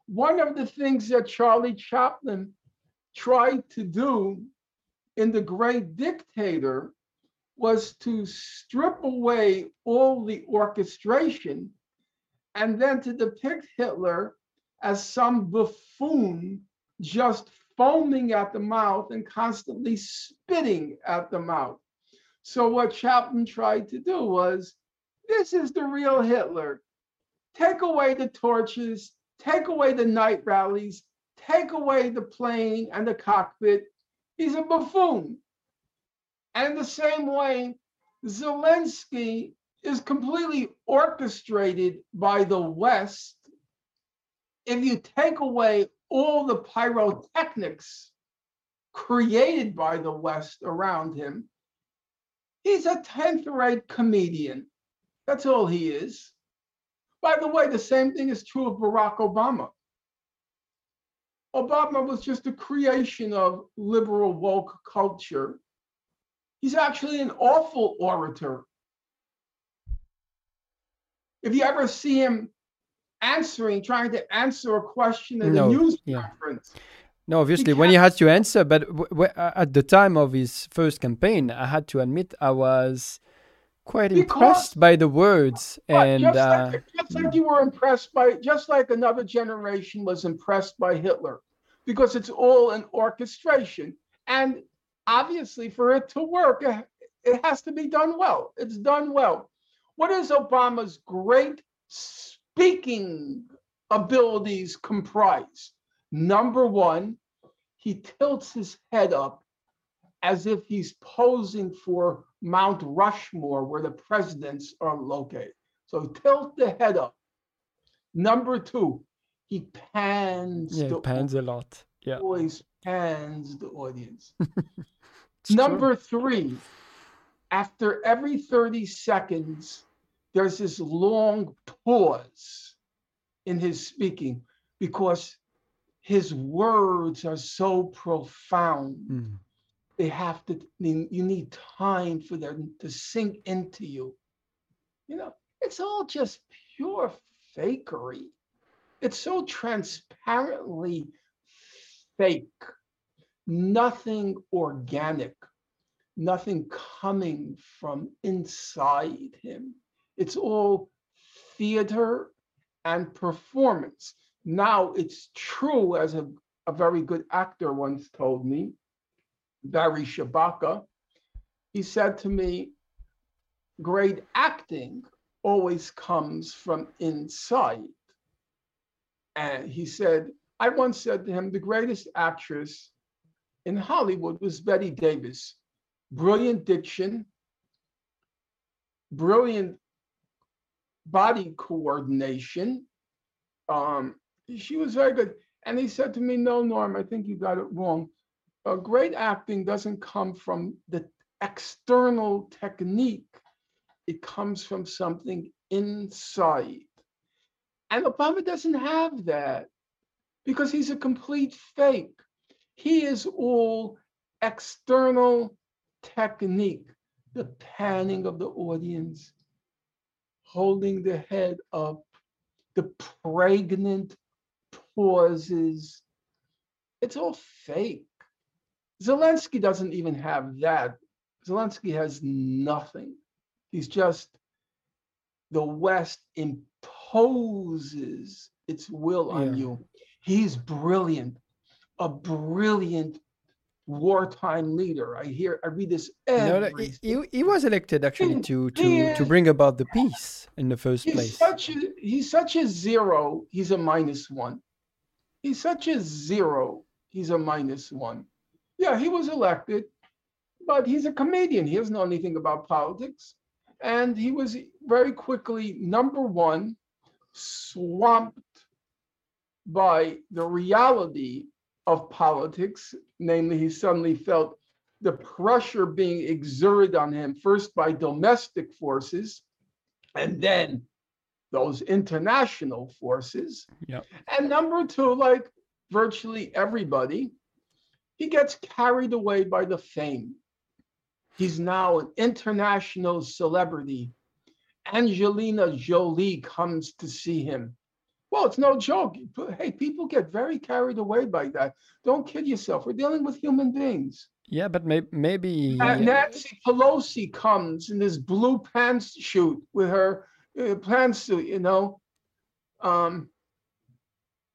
Speaker 2: One of the things that Charlie Chaplin tried to do in The Great Dictator was to strip away all the orchestration and then to depict Hitler as some buffoon just foaming at the mouth and constantly spitting at the mouth. So, what Chaplin tried to do was this is the real Hitler. Take away the torches, take away the night rallies, take away the plane and the cockpit. He's a buffoon. And in the same way, Zelensky is completely orchestrated by the West. If you take away all the pyrotechnics created by the West around him, he's a 10th rate comedian. That's all he is. By the way, the same thing is true of Barack Obama. Obama was just a creation of liberal woke culture. He's actually an awful orator. If you ever see him answering, trying to answer a question at
Speaker 1: No,
Speaker 2: a news
Speaker 1: yeah.
Speaker 2: conference,
Speaker 1: No, obviously, when he had to answer, but w- w- at the time of his first campaign, I had to admit I was quite
Speaker 2: Because-
Speaker 1: impressed by the words and
Speaker 2: just,
Speaker 1: uh,
Speaker 2: like, just like you were impressed by, just like another generation was impressed by Hitler, because it's all an orchestration. And obviously, for it to work, it has to be done well. It's done well. What is Obama's great speaking abilities comprise? Number one, he tilts his head up as if he's posing for Mount Rushmore, where the presidents are located. So tilt the head up. Number two, he pans
Speaker 1: yeah,
Speaker 2: the
Speaker 1: it pans a lot. Yeah,
Speaker 2: always pans the audience.
Speaker 1: it's true.
Speaker 2: Number three, after every 30 seconds, there's this long pause in his speaking because his words are so profound.
Speaker 1: Mm.
Speaker 2: They have to, you need time for them to sink into you. You know, it's all just pure fakery. It's so transparently fake, nothing organic, nothing coming from inside him. It's all theater and performance. Now it's true, as a, a very good actor once told me, Barry Shabaka. He said to me, great acting always comes from inside. And he said, I once said to him, the greatest actress in Hollywood was Bette Davis. Brilliant diction, brilliant body coordination. Um, she was very good. And he said to me, No, Norm, I think you got it wrong. Great acting doesn't come from the external technique, it comes from something inside. And Obama doesn't have that because he's a complete fake. He is all external technique, the panning of the audience, holding the head up, the pregnant pauses. It's all fake. Zelensky doesn't even have that. Zelensky has nothing. He's just the West imposes its will on
Speaker 1: Yeah.
Speaker 2: you. He's brilliant, a brilliant wartime leader. I hear, I read this
Speaker 1: No, no, he, he, he was elected actually to to to bring about the peace in the first
Speaker 2: He's
Speaker 1: place.
Speaker 2: such a he's such a zero. He's a minus one. He's such a zero. He's a minus one. Yeah, he was elected, but he's a comedian. He doesn't know anything about politics, and he was very quickly number one, swamped by the reality of politics. Namely, he suddenly felt the pressure being exerted on him first by domestic forces, and then those international forces.
Speaker 1: Yep.
Speaker 2: And number two, like virtually everybody, he gets carried away by the fame. He's now an international celebrity. Angelina Jolie comes to see him. Well, it's no joke. Hey, people get very carried away by that. Don't kid yourself. We're dealing with human beings.
Speaker 1: Yeah, but may, maybe
Speaker 2: Uh, Nancy Pelosi comes in this blue pantsuit with her uh, pantsuit, you know. Um,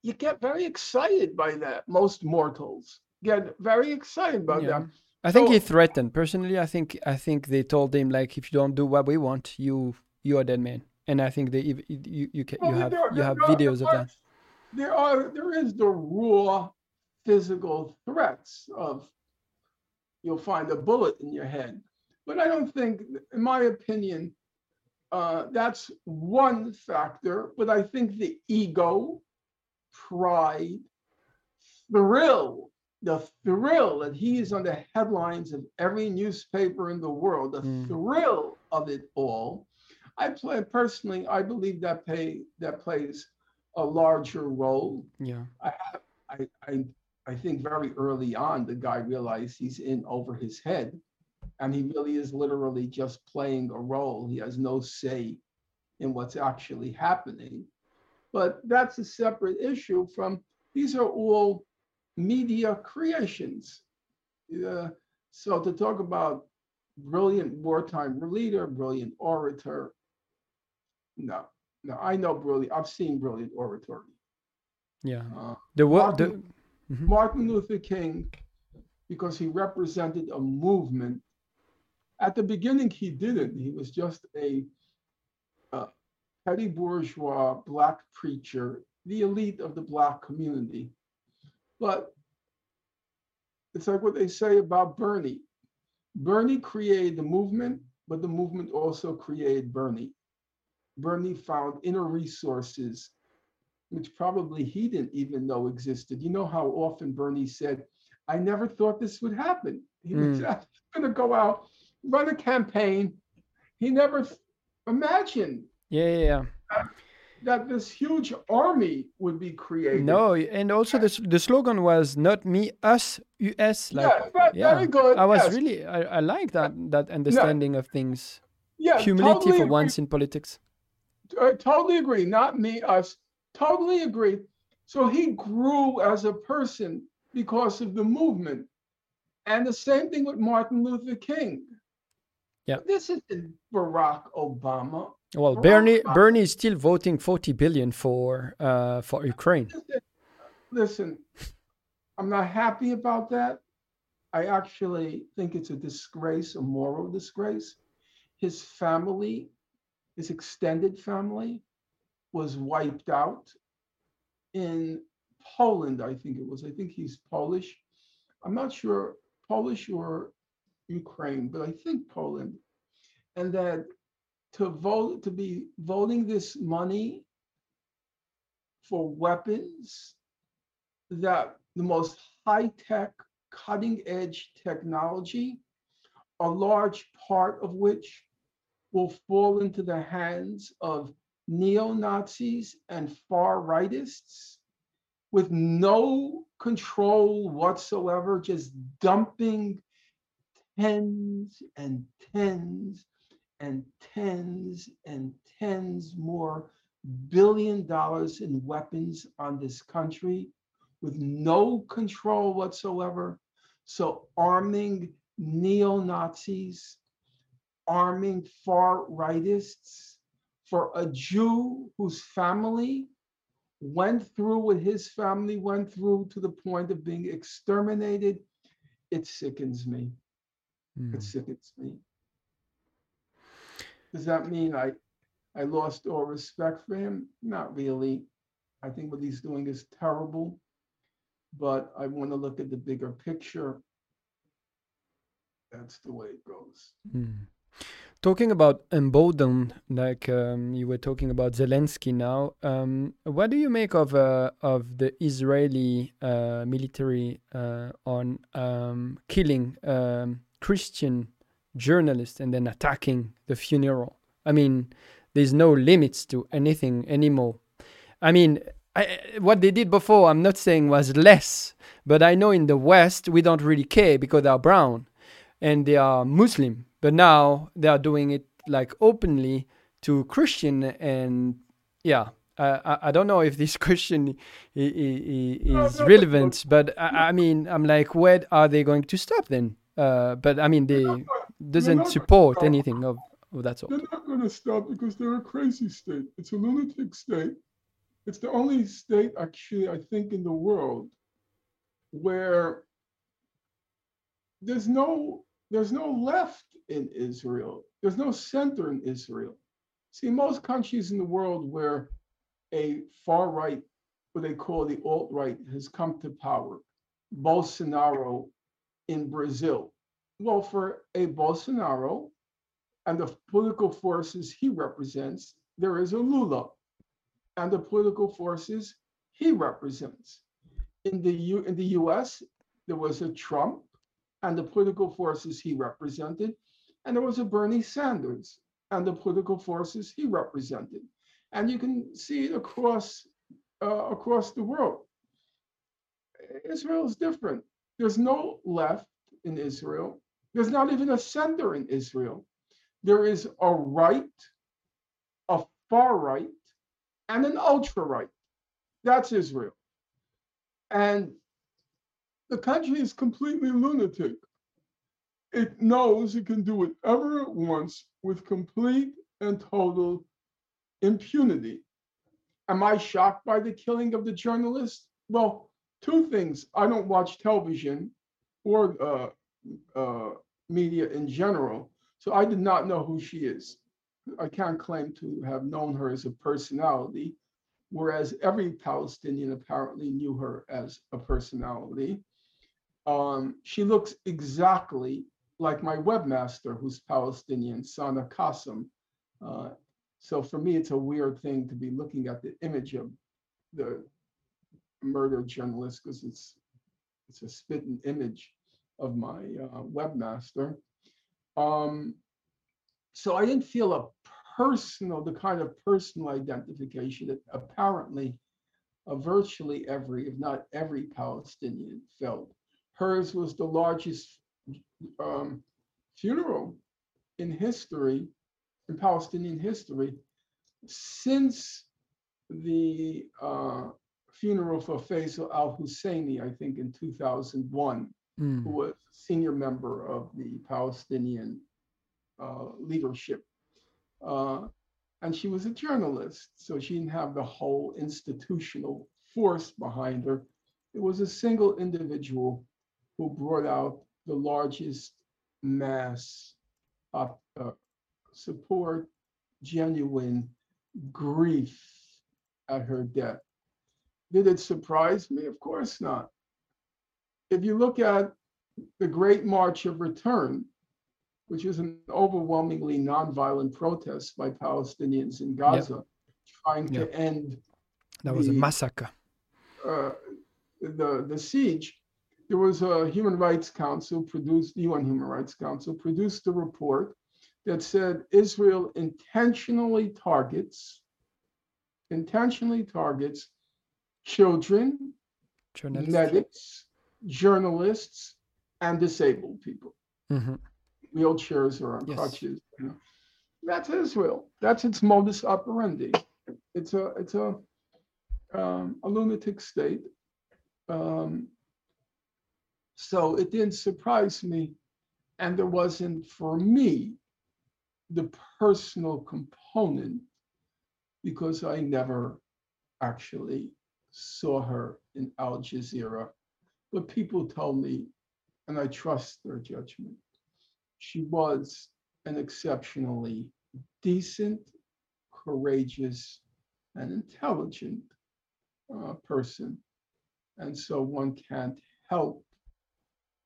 Speaker 2: you get very excited by that. Most mortals get very excited about
Speaker 1: Yeah.
Speaker 2: that.
Speaker 1: I think he threatened. Personally, I think I think they told him like, if you don't do what we want, you you are dead man. And I think they you you ca- you have you have
Speaker 2: are-
Speaker 1: videos of that.
Speaker 2: There are there is the raw physical threats of you'll find a bullet in your head. But I don't think, in my opinion, uh, that's one factor, but I think the ego, pride, thrill, the thrill that he is on the headlines of every newspaper in the world, the
Speaker 1: Mm.
Speaker 2: thrill of it all. I play personally, I believe that pay that plays a larger role.
Speaker 1: Yeah.
Speaker 2: I, have. I, I think very early on, the guy realized he's in over his head, and he really is literally just playing a role. He has no say in what's actually happening. But that's a separate issue from these are all media creations. Uh, so to talk about brilliant wartime leader, brilliant orator, no, no, I know brilliant. I've seen brilliant oratory.
Speaker 1: Yeah.
Speaker 2: Uh,
Speaker 1: The. The,
Speaker 2: Martin-
Speaker 1: Mhm.
Speaker 2: Martin Luther King, because he represented a movement. At the beginning, he didn't. He was just a, uh petty bourgeois black preacher, the elite of the black community. But it's like what they say about Bernie. Bernie created the movement, but the movement also created Bernie. Bernie found inner resources which probably he didn't even know existed. You know how often Bernie said, I never thought this would happen. He was hmm. going to go out, run a campaign. He never imagined
Speaker 1: yeah, yeah, yeah.
Speaker 2: that this huge army would be created.
Speaker 1: No, and also the, the slogan was not me, us, us. Like,
Speaker 2: yeah, ve-
Speaker 1: yeah.
Speaker 2: very good.
Speaker 1: I was
Speaker 2: yes.
Speaker 1: really, I, I like that that understanding of things.
Speaker 2: yeah,
Speaker 1: Humility
Speaker 2: totally
Speaker 1: for
Speaker 2: agree.
Speaker 1: once in politics.
Speaker 2: I totally agree. Not me, us. Totally agree. So he grew as a person because of the movement. And the same thing with Martin Luther King.
Speaker 1: Yeah.
Speaker 2: This isn't Barack Obama.
Speaker 1: Well,
Speaker 2: Barack
Speaker 1: Bernie
Speaker 2: Obama-
Speaker 1: Bernie is still voting 40 billion for uh, for Ukraine.
Speaker 2: Listen, listen, I'm not happy about that. I actually think it's a disgrace, a moral disgrace. His family, his extended family, was wiped out in Poland, I think it was. I think he's Polish. I'm not sure Polish or Ukraine, but I think Poland. And that to vote, to be voting this money for weapons that the most high-tech, cutting-edge technology, a large part of which will fall into the hands of neo-Nazis and far-rightists with no control whatsoever, just dumping tens and tens and tens and tens more billion dollars in weapons on this country with no control whatsoever. So arming neo-Nazis, arming far rightists for a Jew whose family went through what his family went through to the point of being exterminated, it sickens me.
Speaker 1: Mm.
Speaker 2: It sickens me. Does that mean I, I lost all respect for him? Not really. I think what he's doing is terrible, but I want to look at the bigger picture. That's the way it goes.
Speaker 1: Mm. Talking about emboldened, like um, you were talking about Zelensky now. Um, what do you make of uh, of the Israeli uh, military uh, on um, killing um, Christian journalists and then attacking the funeral? I mean, there's no limits to anything anymore. I mean, I, what they did before, I'm not saying was less, but I know in the West we don't really care because they're brown and they are Muslim. But now they are doing it like openly to Christian, and yeah, I, I don't know if this question is relevant, but I, I mean, I'm like, where are they going to stop then? Uh, but I mean, they doesn't support anything of, of that sort.
Speaker 2: They're not going to stop because they're a crazy state. It's a lunatic state. It's the only state, actually, I think, in the world where there's no there's no left in Israel. There's no center in Israel. See, most countries in the world where a far right, what they call the alt right, has come to power, Bolsonaro in Brazil. Well, for a Bolsonaro, and the political forces he represents, there is a Lula and the political forces he represents. In the, U, in the US, there was a Trump and the political forces he represented, and there was a Bernie Sanders and the political forces he represented. And you can see it across, uh, across the world. Israel is different. There's no left in Israel. There's not even a center in Israel. There is a right, a far right, and an ultra right. That's Israel. And the country is completely lunatic. It knows it can do whatever it wants with complete and total impunity. Am I shocked by the killing of the journalist? Well, two things. I don't watch television or uh, uh, media in general, so I did not know who she is. I can't claim to have known her as a personality, whereas every Palestinian apparently knew her as a personality. Um, she looks exactly like my webmaster, who's Palestinian, Sana Qasim. Uh, so for me, it's a weird thing to be looking at the image of the murdered journalist because it's it's a spitting image of my uh, webmaster. Um, so I didn't feel a personal, the kind of personal identification that apparently uh, virtually every, if not every Palestinian felt. Hers was the largest um, funeral in history, in Palestinian history, since the uh, funeral for Faisal al Husseini, I think in 2001, mm. who was senior member of the Palestinian uh, leadership. Uh, and she was a journalist, so she didn't have the whole institutional force behind her. It was a single individual who brought out the largest mass of uh, support, genuine grief at her death. Did it surprise me? Of course not. If you look at the Great March of Return, which is an overwhelmingly nonviolent protest by Palestinians in Gaza, yep. trying yep. to end.
Speaker 1: That was the, a massacre.
Speaker 2: Uh, the the siege. There was a Human Rights Council produced, the UN Human Rights Council produced a report that said Israel intentionally targets, intentionally targets children, medics, journalists, and disabled people. Mm-hmm. Wheelchairs or on yes. crutches. You know. That's Israel. That's its modus operandi. It's a it's a um, a lunatic state. Um, so it didn't surprise me, and there wasn't for me the personal component because I never actually saw her in Al Jazeera. But people told me and I trust their judgment. She was an exceptionally decent, courageous, and intelligent uh, person. And so one can't help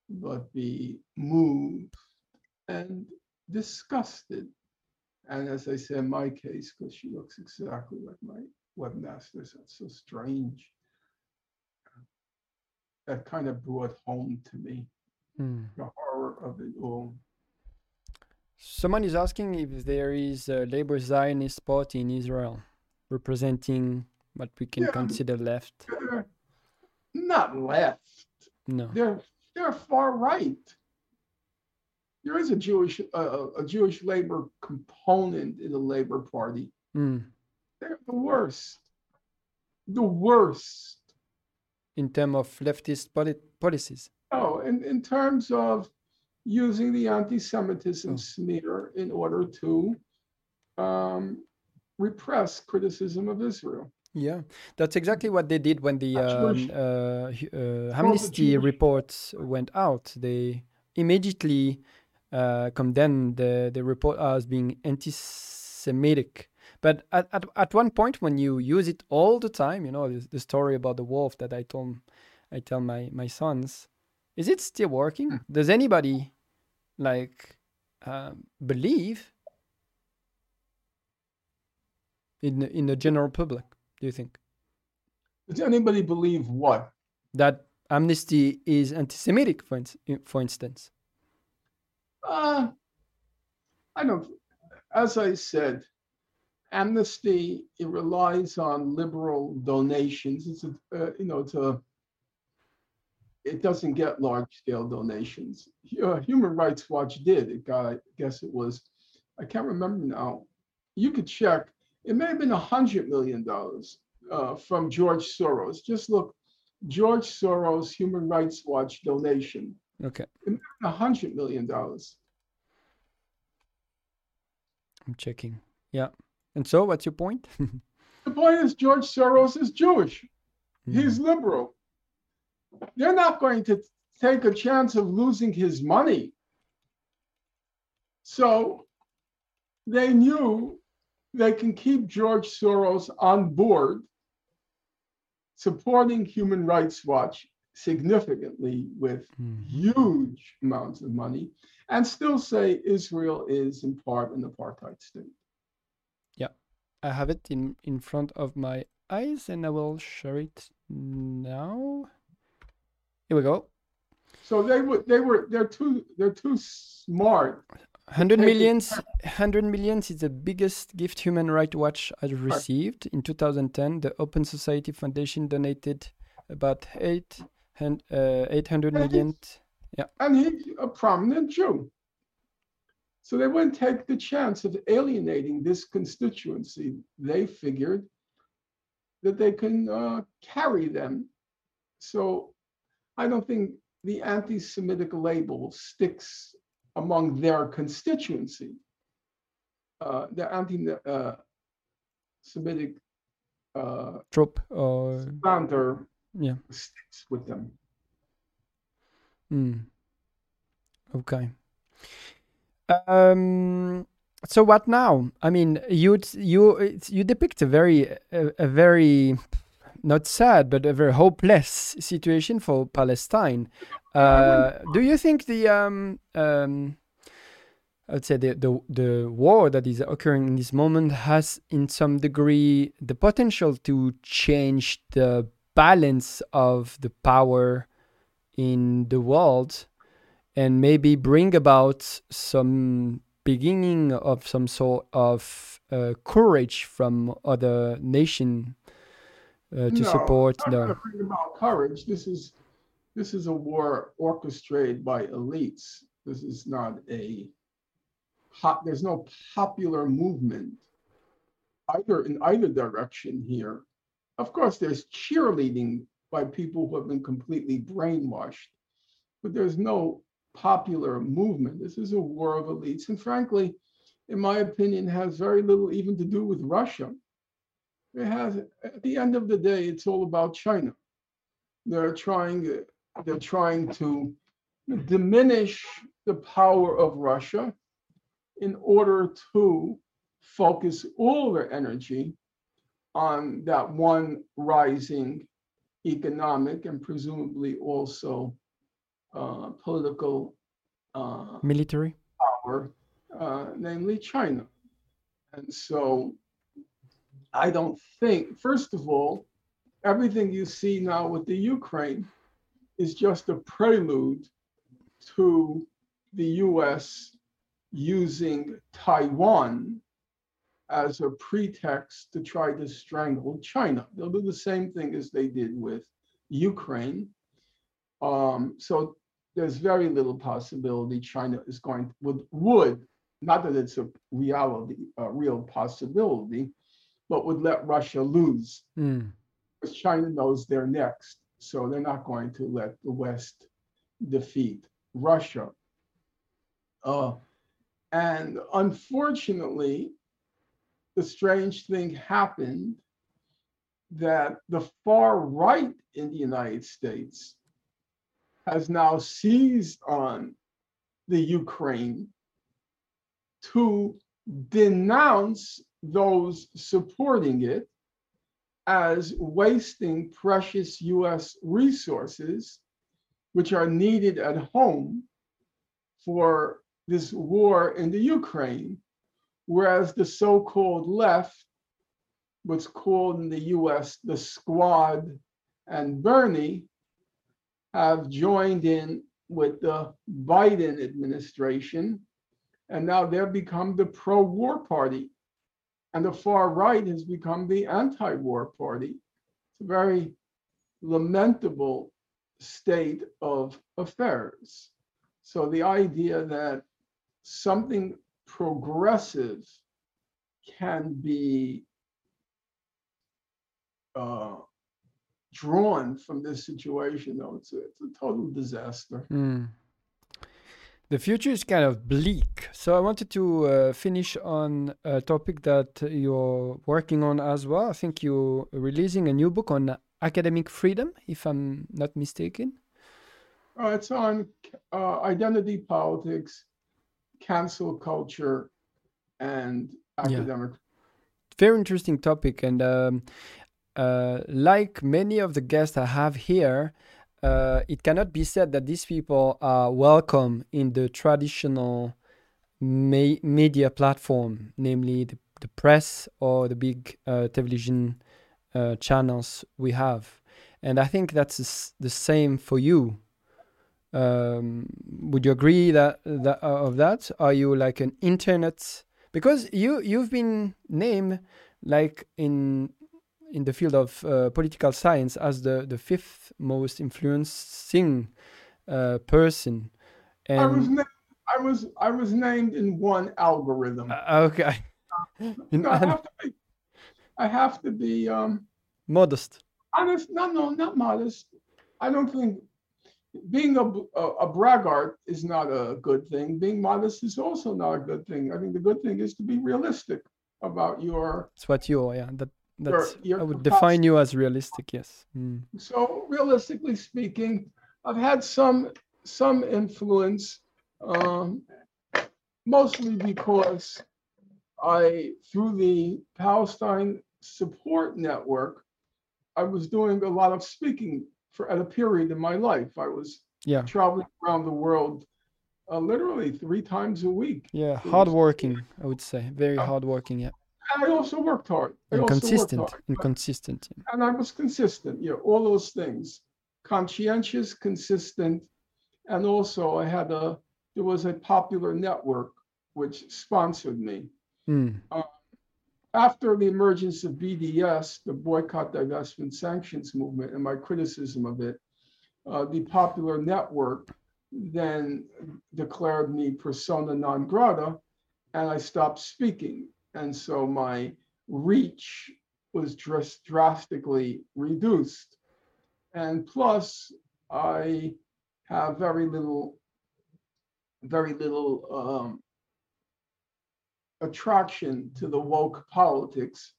Speaker 2: but be moved and disgusted. And as I say, in my case, because she looks exactly like my webmaster, so that's so strange. That kind of brought home to me Mm. The horror of it all.
Speaker 1: Someone is asking if there is a labor Zionist party in Israel representing what we can yeah, consider left.
Speaker 2: Not left.
Speaker 1: No.
Speaker 2: They're they're far right. There is a Jewish uh, a Jewish labor component in the Labor Party. Mm. They're the worst. The worst.
Speaker 1: In terms of leftist policies.
Speaker 2: Oh, in, in terms of using the anti-Semitism oh. smear in order to um, repress criticism of Israel.
Speaker 1: Yeah, that's exactly what they did when the um, uh, uh, Amnesty reports went out. They immediately uh, condemned the, the report as being anti-Semitic. But at, at, at one point, when you use it all the time, you know, the, the story about the wolf that I told I tell my, my sons, is it still working? Hmm. Does anybody like uh, believe in in the general public? Do you think
Speaker 2: Does anybody believe what?
Speaker 1: that Amnesty is anti-Semitic, for, ins- for instance?
Speaker 2: Uh, I don't, as I said, Amnesty, it relies on liberal donations. It's a, uh, you know, it's a, it doesn't get large scale donations. Human Rights Watch did. It got, I guess it was, I can't remember now. You could check. It may have been a hundred million dollars uh, from George Soros. Just look, George Soros Human Rights Watch donation,
Speaker 1: Okay,
Speaker 2: a hundred million dollars.
Speaker 1: I'm checking. Yeah. And so, what's your point?
Speaker 2: The point is, George Soros is Jewish. He's
Speaker 1: Mm.
Speaker 2: liberal. They're not going to take a chance of losing his money. So they knew they can keep George Soros on board, supporting Human Rights Watch significantly with
Speaker 1: Mhm.
Speaker 2: huge amounts of money, and still say Israel is in part an apartheid state.
Speaker 1: Yeah, I have it in in front of my eyes, and I will share it now. Here we go.
Speaker 2: So they were, they were, they're too, they're too smart
Speaker 1: 100
Speaker 2: Take it
Speaker 1: millions 100 millions is the biggest gift human rights watch has received in 2010 the open society foundation donated about 8 hun- uh, 800
Speaker 2: Yeah, and he's a prominent Jew. So they wouldn't take the chance of alienating this constituency. They figured that they can uh, carry them. So I don't think the anti-Semitic label sticks among their constituency. Uh, the anti-Semitic uh,
Speaker 1: trope or
Speaker 2: slander
Speaker 1: yeah
Speaker 2: sticks with them.
Speaker 1: mm. okay um so what now i mean you you you depict a very a, a very not sad but a very hopeless situation for palestine. Uh do you think the um um I'd say the, the the war that is occurring in this moment has in some degree the potential to change the balance of the power in the world and maybe bring about some beginning of some sort of uh, courage from other nation uh, to
Speaker 2: No,
Speaker 1: support the
Speaker 2: gonna about courage. This is this is a war orchestrated by elites. This is not a hot. There's no popular movement either in either direction here. Of course, there's cheerleading by people who have been completely brainwashed, but there's no popular movement. This is a war of elites, and frankly, in my opinion, has very little even to do with Russia. It has, at the end of the day, it's all about China. They're trying, they're trying to diminish the power of Russia in order to focus all their energy on that one rising economic and presumably also uh, political uh,
Speaker 1: military
Speaker 2: power, uh, namely China. And so I don't think, first of all, everything you see now with the Ukraine is just a prelude to the US using Taiwan as a pretext to try to strangle China. They'll do the same thing as they did with Ukraine. Um, so there's very little possibility China is going to, would would not that it's a reality, a real possibility, but would let Russia lose
Speaker 1: Mm.
Speaker 2: because China knows they're next. So they're not going to let the West defeat Russia. Uh, and unfortunately, the strange thing happened that the far right in the United States has now seized on the Ukraine to denounce those supporting it as wasting precious US resources, which are needed at home for this war in the Ukraine, whereas the so called left what's called in the US the Squad and Bernie have joined in with the Biden administration, and now they've become the pro war party. And the far right has become the anti war party. It's a very lamentable state of affairs. So the idea that something progressive can be uh, drawn from this situation, though, it's a, it's a total disaster.
Speaker 1: Mm. The future is kind of bleak. So I wanted to uh, finish on a topic that you're working on as well. I think you're releasing a new book on academic freedom, if I'm not mistaken.
Speaker 2: Uh, it's on uh, identity politics, cancel culture, and academic. Yeah.
Speaker 1: Very interesting topic, and um, uh, like many of the guests I have here, uh, it cannot be said that these people are welcome in the traditional me- media platform, namely the, the press or the big uh, television uh, channels we have. And I think that's the same for you. Um, would you agree that, that uh, of that? Are you like an internet? Because you you've been named like in in the field of uh, political science as the, the fifth most influencing uh, person.
Speaker 2: And I was, I was I was named in one algorithm.
Speaker 1: Uh, okay.
Speaker 2: no, I have to be. I have to be um,
Speaker 1: modest.
Speaker 2: Honest? No, no, not modest. I don't think being a, a, a braggart is not a good thing. Being modest is also not a good thing. I think the good thing is to be realistic about your.
Speaker 1: It's what you are. Yeah, that that's your, your I would define you as realistic. Yes.
Speaker 2: Mm. So realistically speaking, I've had some some influence, um, mostly because I through the Palestine Support Network, I was doing a lot of speaking for at a period in my life. I was
Speaker 1: yeah
Speaker 2: traveling around the world uh, literally three times a week.
Speaker 1: Yeah, hardworking, I would say, very hardworking. Yeah.
Speaker 2: I also worked hard.
Speaker 1: I consistent. Hard, and consistent.
Speaker 2: And I was consistent. Yeah, all those things. Conscientious, consistent, and also I had a. There was a popular network which sponsored me.
Speaker 1: Mm.
Speaker 2: Uh, after the emergence of BDS, the boycott, divestment, sanctions movement, and my criticism of it, uh, the popular network then declared me persona non grata, and I stopped speaking. And so my reach was just drastically reduced. And plus, I have very little, very little um, attraction to the woke politics.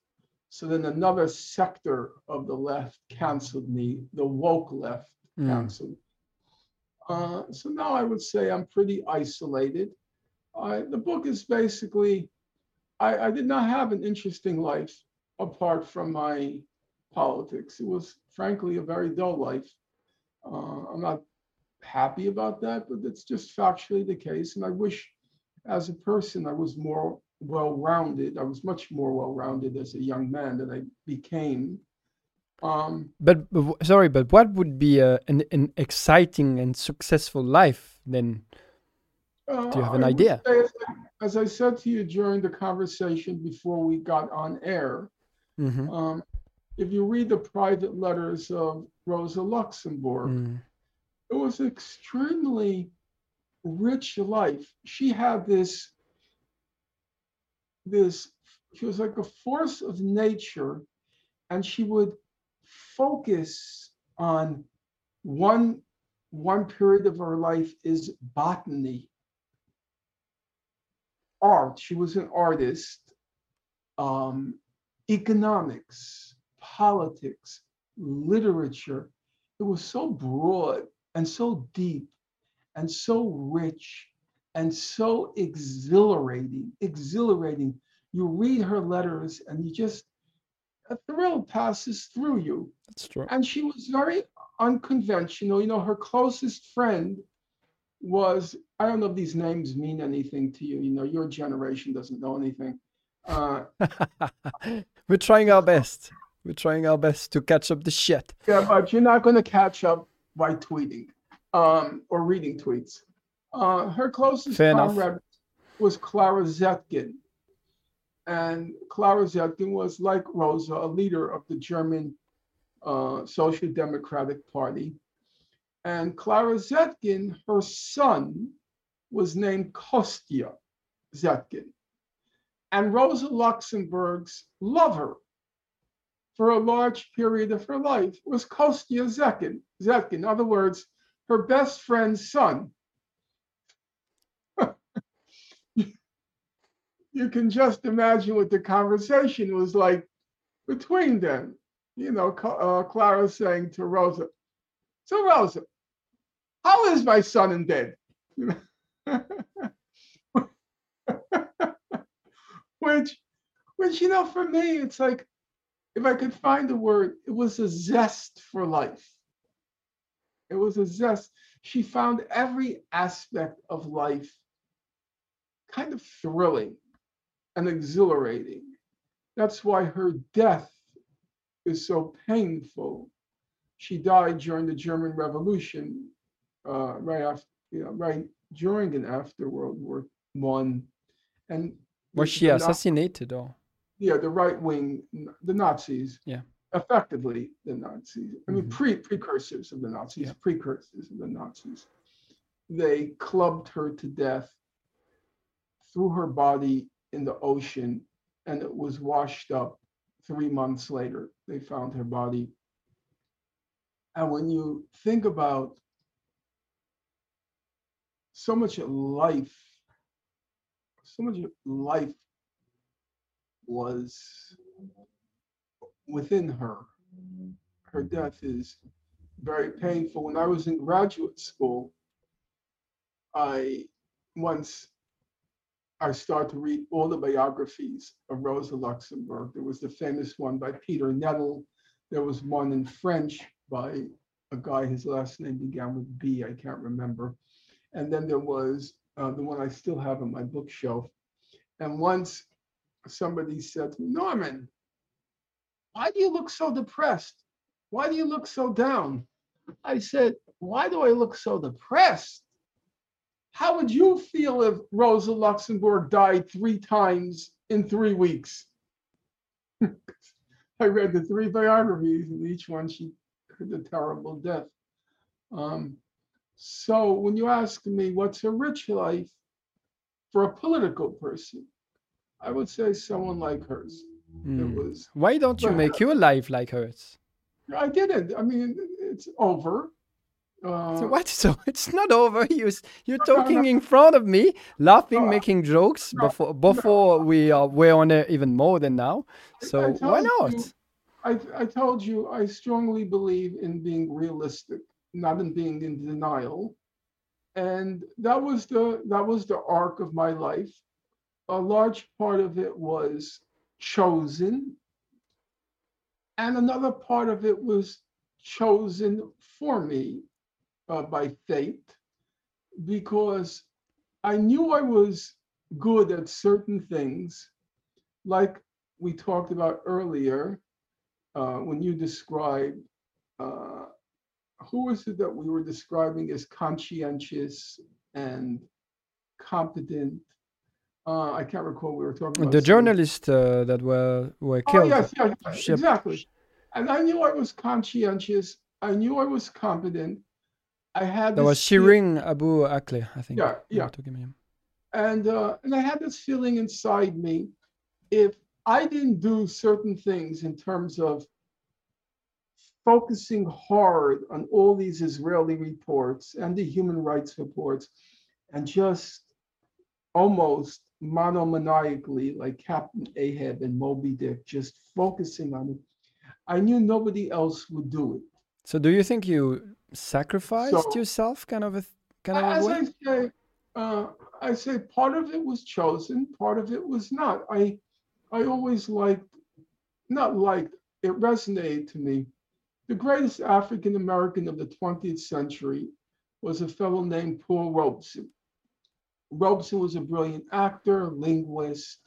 Speaker 2: So then another sector of the left canceled me, the woke left mm. canceled. Uh, so now I would say I'm pretty isolated. Uh, the book is basically I, I did not have an interesting life apart from my politics. It was frankly a very dull life. Uh, I'm not happy about that, but it's just factually the case. And I wish as a person I was more well rounded. I was much more well rounded as a young man than I became. Um,
Speaker 1: but, but, sorry, but what would be a, an, an exciting and successful life then? Uh, Do you have an idea?
Speaker 2: as I said to you during the conversation before we got on air,
Speaker 1: mm-hmm.
Speaker 2: um, if you read the private letters of Rosa Luxemburg,
Speaker 1: mm.
Speaker 2: it was extremely rich life. She had this, this, she was like a force of nature, and she would focus on one one period of her life is botany art. She was an artist, um, economics, politics, literature. It was so broad and so deep and so rich and so exhilarating, exhilarating. You read her letters and you just, a thrill passes through you.
Speaker 1: That's true.
Speaker 2: And she was very unconventional. You know, her closest friend was I don't know if these names mean anything to you. You know, your generation doesn't know anything. Uh,
Speaker 1: We're trying our best. We're trying our best to catch up the shit.
Speaker 2: Yeah, but you're not going to catch up by tweeting um, or reading tweets. Uh, her closest
Speaker 1: Fair enough.
Speaker 2: comrade was Clara Zetkin. And Clara Zetkin was, like Rosa, a leader of the German uh, Social Democratic Party. And Clara Zetkin, her son, was named Kostya Zetkin. And Rosa Luxemburg's lover for a large period of her life was Kostya Zetkin. Zetkin, in other words, her best friend's son. you can just imagine what the conversation was like between them. You know, uh, Clara saying to Rosa, "So Rosa, how is my son in bed?" which, which you know, for me, it's like if I could find a word, it was a zest for life. It was a zest. She found every aspect of life kind of thrilling and exhilarating. That's why her death is so painful. She died during the German Revolution, uh, right after, you know, right during and after World War One, and
Speaker 1: Was she assassinated or?
Speaker 2: yeah, the right wing, the Nazis.
Speaker 1: Yeah.
Speaker 2: Effectively, the Nazis. I mean,
Speaker 1: Mhm.
Speaker 2: pre precursors of the Nazis,
Speaker 1: Yeah.
Speaker 2: precursors of the Nazis. They clubbed her to death, threw her body in the ocean, and it was washed up. Three months later, they found her body. And when you think about so much life, so much life was within her. Her death is very painful. When I was in graduate school, I once I started to read all the biographies of Rosa Luxemburg. There was the famous one by Peter Nettl. There was one in French by a guy, his last name began with B, I can't remember. And then there was uh, the one I still have on my bookshelf. And once somebody said to me, Norman, why do you look so depressed? Why do you look so down? I said, Why do I look so depressed? How would you feel if Rosa Luxemburg died three times in three weeks? I read the three biographies, and each one she had a terrible death. Um, so when you ask me what's a rich life for a political person, I would say someone like hers. It was
Speaker 1: Why don't you make your life like hers?
Speaker 2: I didn't. I mean, it's over. Uh,
Speaker 1: So what? So it's not over. You you're
Speaker 2: no,
Speaker 1: talking
Speaker 2: no.
Speaker 1: in front of me, laughing,
Speaker 2: No,
Speaker 1: making jokes
Speaker 2: no,
Speaker 1: before before we are we're on air even more than now. So
Speaker 2: I
Speaker 1: why not?
Speaker 2: you- I, I told you I strongly believe in being realistic, not in being in denial. And that was the that was the arc of my life. A large part of it was chosen, and another part of it was chosen for me uh, by fate, because I knew I was good at certain things, like we talked about earlier uh, when you described uh, who was it that we were describing as conscientious and competent. Uh, I can't recall. We were talking about
Speaker 1: The journalists uh, that were were
Speaker 2: Oh
Speaker 1: killed.
Speaker 2: yes, yes, yes, exactly. And I knew I was conscientious. I knew I was competent. I had
Speaker 1: That was Shireen Abu Akleh, I think.
Speaker 2: Yeah, yeah.
Speaker 1: talking about him.
Speaker 2: and uh, and I had this feeling inside me, if I didn't do certain things in terms of focusing hard on all these Israeli reports and the human rights reports, and just almost monomaniacally, like Captain Ahab and Moby Dick, just focusing on it, I knew nobody else would do it.
Speaker 1: So do you think you sacrificed
Speaker 2: So-
Speaker 1: yourself, kind of a kind of a
Speaker 2: As
Speaker 1: way?
Speaker 2: I say, uh, I say part of it was chosen, part of it was not. I, I always liked, not liked, it resonated to me. The greatest African American of the 20th century was a fellow named Paul Robeson. Robeson was a brilliant actor, linguist,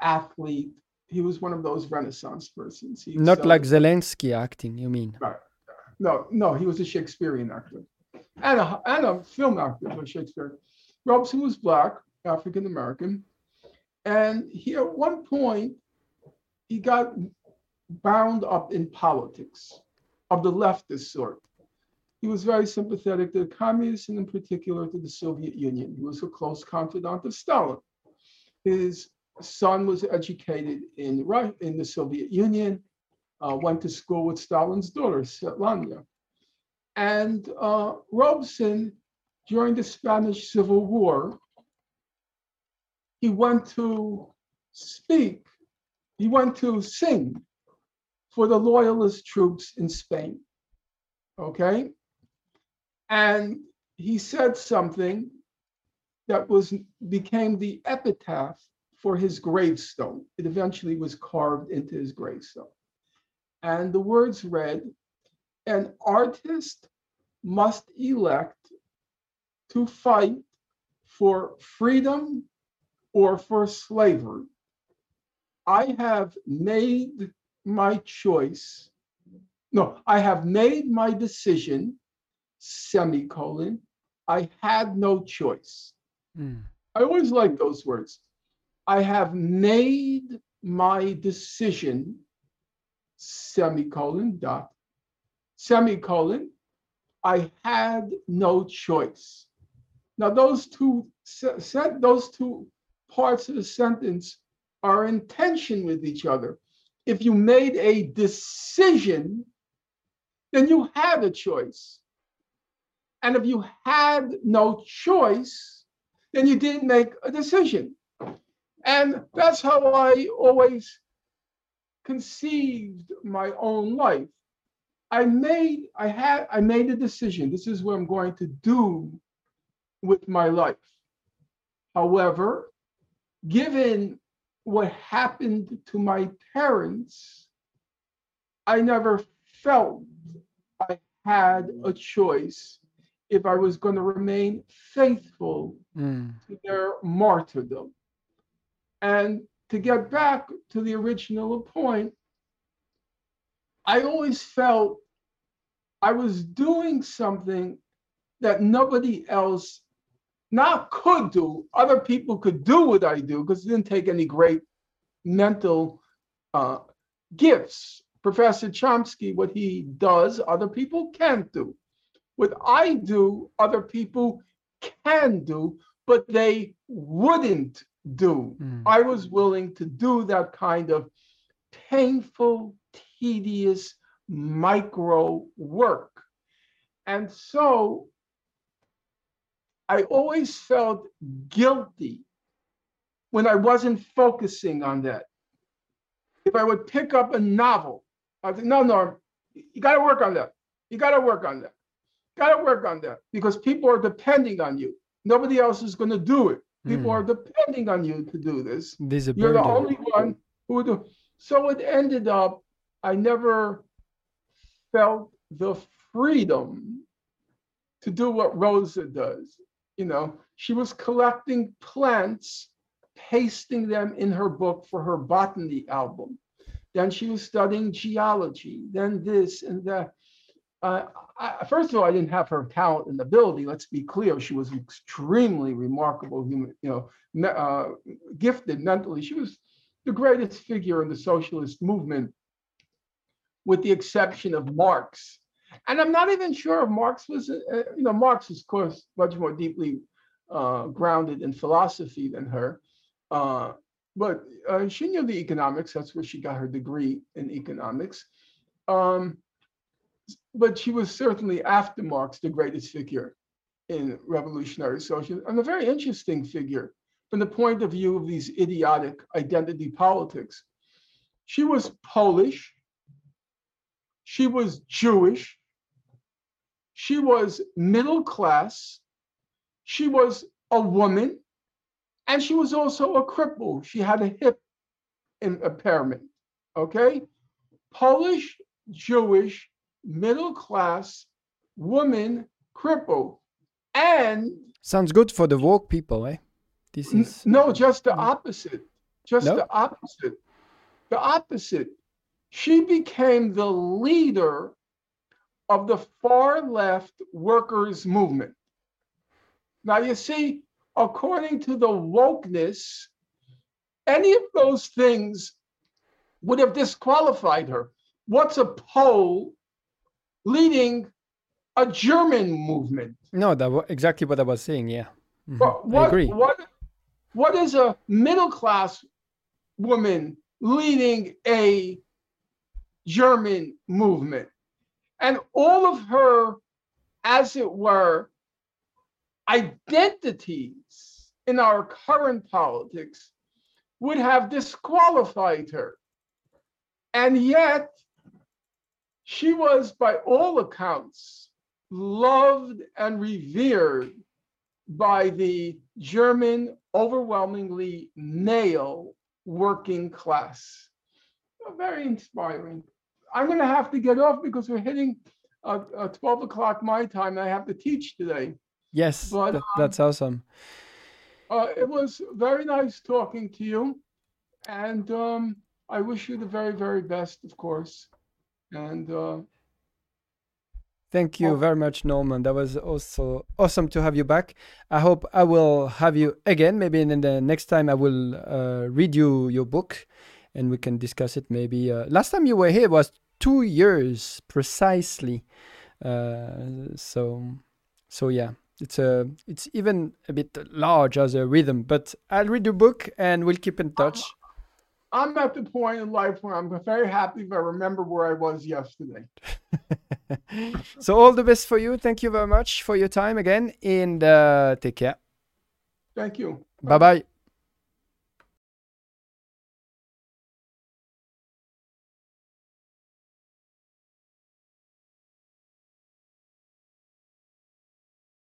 Speaker 2: athlete, he was one of those Renaissance persons. He
Speaker 1: Not
Speaker 2: excelled-
Speaker 1: like Zelensky acting, you mean?
Speaker 2: No, no, he was a Shakespearean actor and a, and a film actor for Shakespeare. Robeson was black, African American, and he at one point he got bound up in politics of the leftist sort. He was very sympathetic to the communists and in particular to the Soviet Union. He was a close confidant of Stalin. His son was educated in in the Soviet Union, uh, went to school with Stalin's daughter, Svetlana. And uh, Robeson, during the Spanish Civil War, he went to speak, he went to sing for the loyalist troops in Spain. Okay? And he said something that was became the epitaph for his gravestone. It eventually was carved into his gravestone. And the words read, an artist must elect to fight for freedom or for slavery. I have made my choice. No, I have made my decision, semicolon. I had no choice.
Speaker 1: Mm.
Speaker 2: I always like those words. I have made my decision, semicolon, dot, semicolon. I had no choice. Now, those two se- se- those two parts of the sentence are in tension with each other. If you made a decision, then you had a choice. And if you had no choice, then you didn't make a decision. And that's how I always conceived my own life. I made I had I made a decision. This is what I'm going to do with my life. However, given what happened to my parents, I never felt I had a choice if I was going to remain faithful
Speaker 1: Mm.
Speaker 2: to their martyrdom. And to get back to the original point, I always felt I was doing something that nobody else not could do. Other people could do what I do because it didn't take any great mental uh, gifts. Professor Chomsky, what he does, other people can't do. What I do, other people can do, but they wouldn't do.
Speaker 1: Mm.
Speaker 2: I was willing to do that kind of painful, tedious, micro work. And so I always felt guilty when I wasn't focusing on that. If I would pick up a novel, I think, no, no, you got to work on that. You got to work on that. Got to work on that because people are depending on you. Nobody else is going to do it. People
Speaker 1: Mm.
Speaker 2: are depending on you to do this.
Speaker 1: There's a
Speaker 2: You're the only one who would do. So it ended up, I never felt the freedom to do what Rosa does. You know, she was collecting plants, pasting them in her book for her botany album. Then she was studying geology, then this and that. Uh, I, first of all, I didn't have her talent and ability. Let's be clear; she was extremely remarkable human, you know, uh, gifted mentally. She was the greatest figure in the socialist movement, with the exception of Marx. And I'm not even sure if Marx was, uh, uh, you know, Marx is, of course, much more deeply uh, grounded in philosophy than her. Uh, but uh, she knew the economics. That's where she got her degree in economics. Um, but she was certainly after Marx the greatest figure in revolutionary socialism and a very interesting figure from the point of view of these idiotic identity politics. She was Polish. She was Jewish. She was middle class. She was a woman. And she was also a cripple. She had a hip impairment. Okay? Polish, Jewish, middle class, woman, cripple. And
Speaker 1: Sounds good for the woke people, eh? This is
Speaker 2: No, just the opposite. Just
Speaker 1: No?
Speaker 2: the opposite. the opposite. She became the leader of the far left workers' movement. Now, you see, according to the wokeness, any of those things would have disqualified her. What's a Pole leading a German movement?
Speaker 1: No, that was exactly what I was saying. Yeah, Mhm.
Speaker 2: But
Speaker 1: I agree.
Speaker 2: what, what is a middle class woman leading a German movement? And all of her, as it were, identities in our current politics would have disqualified her. And yet, she was, by all accounts, loved and revered by the German, overwhelmingly male working class. Very inspiring. I'm going to have to get off because we're hitting uh, uh, 12 o'clock my time. And I have to teach today.
Speaker 1: Yes,
Speaker 2: But,
Speaker 1: that, that's awesome.
Speaker 2: Uh, it was very nice talking to you. And um, I wish you the very, very best, of course. And uh,
Speaker 1: Thank you
Speaker 2: Oh.
Speaker 1: very much, Norman. That was also awesome to have you back. I hope I will have you again. Maybe in the next time I will uh, read you your book, and we can discuss it. Maybe uh, last time you were here was two years precisely. Uh, so, so yeah, it's a it's even a bit large as a rhythm. But I'll read your book, and we'll keep in touch.
Speaker 2: I'm at the point in life where I'm very happy if I remember where I was yesterday.
Speaker 1: so all the best for you. Thank you very much for your time again, and uh, take care.
Speaker 2: Thank you.
Speaker 1: Bye bye.